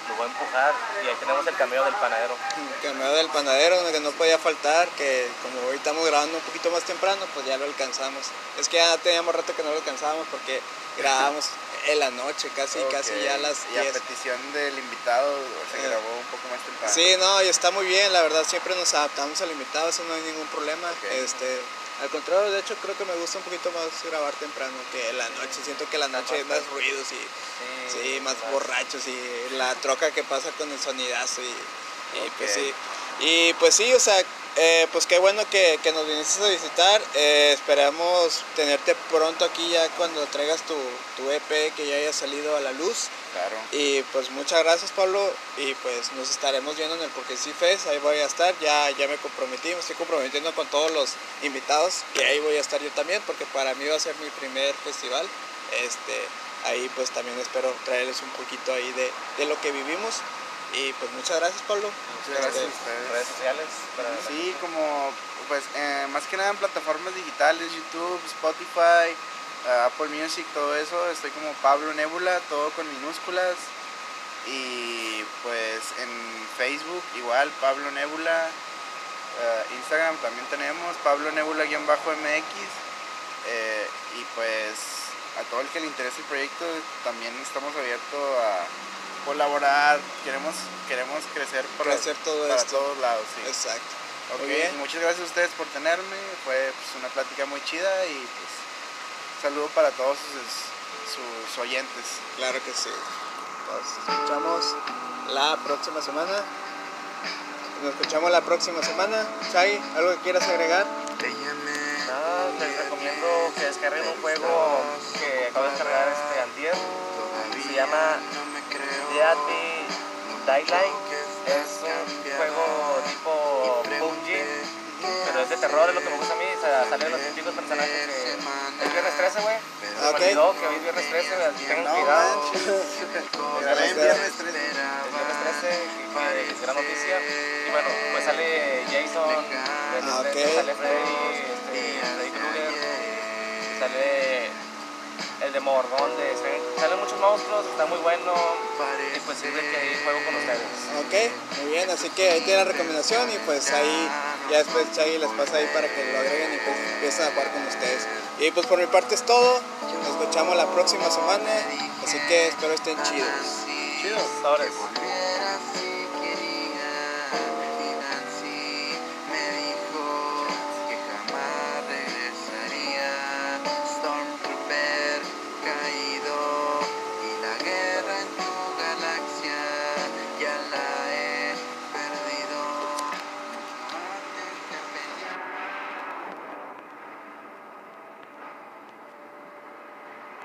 A: lo voy a empujar y ahí tenemos el cameo del panadero.
B: El cameo del panadero, que no podía faltar, que como hoy estamos grabando un poquito más temprano, pues ya lo alcanzamos. Es que ya teníamos rato que no lo alcanzábamos porque grabábamos en la noche, casi, casi
C: Ok.
B: ya a las
C: Y a
B: 10.
C: petición del invitado se
B: Eh.
C: grabó un poco más temprano.
B: Sí, no, y está muy bien, la verdad, siempre nos adaptamos al invitado, eso no hay ningún problema.
C: Ok.
B: Este, al contrario, de hecho, creo que me gusta un poquito más grabar temprano que la noche. Siento que la noche hay más ruidos y sí, más borrachos y la troca que pasa con el sonidazo y, y pues sí. Y pues sí, o sea, eh, pues qué bueno que, que nos viniste a visitar. Eh, esperamos tenerte pronto aquí ya cuando traigas tu, tu EP que ya haya salido a la luz.
C: Claro.
B: Y pues muchas gracias Pablo y pues nos estaremos viendo en el Porque sí Fest, ahí voy a estar, ya, ya me comprometí, me estoy comprometiendo con todos los invitados, que ahí voy a estar yo también, porque para mí va a ser mi primer festival. Este, ahí pues también espero traerles un poquito ahí de, de lo que vivimos. Y pues muchas gracias Pablo.
C: Muchas gracias a
B: Este,
C: ustedes.
A: redes sociales para
C: Sí, como pues eh, más que nada en plataformas digitales, YouTube, Spotify, eh, Apple Music, todo eso. Estoy como Pablo Nebula, todo con minúsculas. Y pues en Facebook igual Pablo Nebula. eh, Instagram también tenemos Pablo Nebula-MX. eh, y pues a todo el que le interese el proyecto también estamos abiertos a colaborar. Queremos, queremos crecer para,
B: Crecer todo
C: para
B: esto.
C: todos lados. Sí.
B: Exacto. Muy bien.
C: muchas gracias a ustedes por tenerme. Fue pues, una plática muy chida y pues saludo para todos sus, sus oyentes.
B: Claro que sí. Nos escuchamos la próxima semana. Nos escuchamos la próxima semana. Chai, ¿algo que quieras agregar?
A: Nada, les recomiendo que descarguen un juego que acabo de descargar este antier. Se llama Dead Daylight. Es un juego tipo PUBG pero es de terror, es lo que me gusta a mí. O sea, salen los típicos personajes que. Es viernes 13, güey. Me
B: Ok.
A: olvidó que hoy es viernes 13, güey, así tengan cuidado. Es
C: Sale en viernes 13.
A: viernes 13, y fue gran noticia. Y bueno, pues sale Jason, viernes
B: Ah, ok.
A: 13, sale Freddy, este, Freddy Krueger, sale el de Morgón, de salen muchos monstruos, está muy bueno. Y pues sirve que ahí juego con ustedes.
B: Ok, muy bien, así que ahí tiene la recomendación y pues ahí ya después Chagui les pasa ahí para que lo agreguen y pues a jugar con ustedes. Y pues por mi parte es todo, nos escuchamos la próxima semana, así que espero estén chidos.
A: Chidos,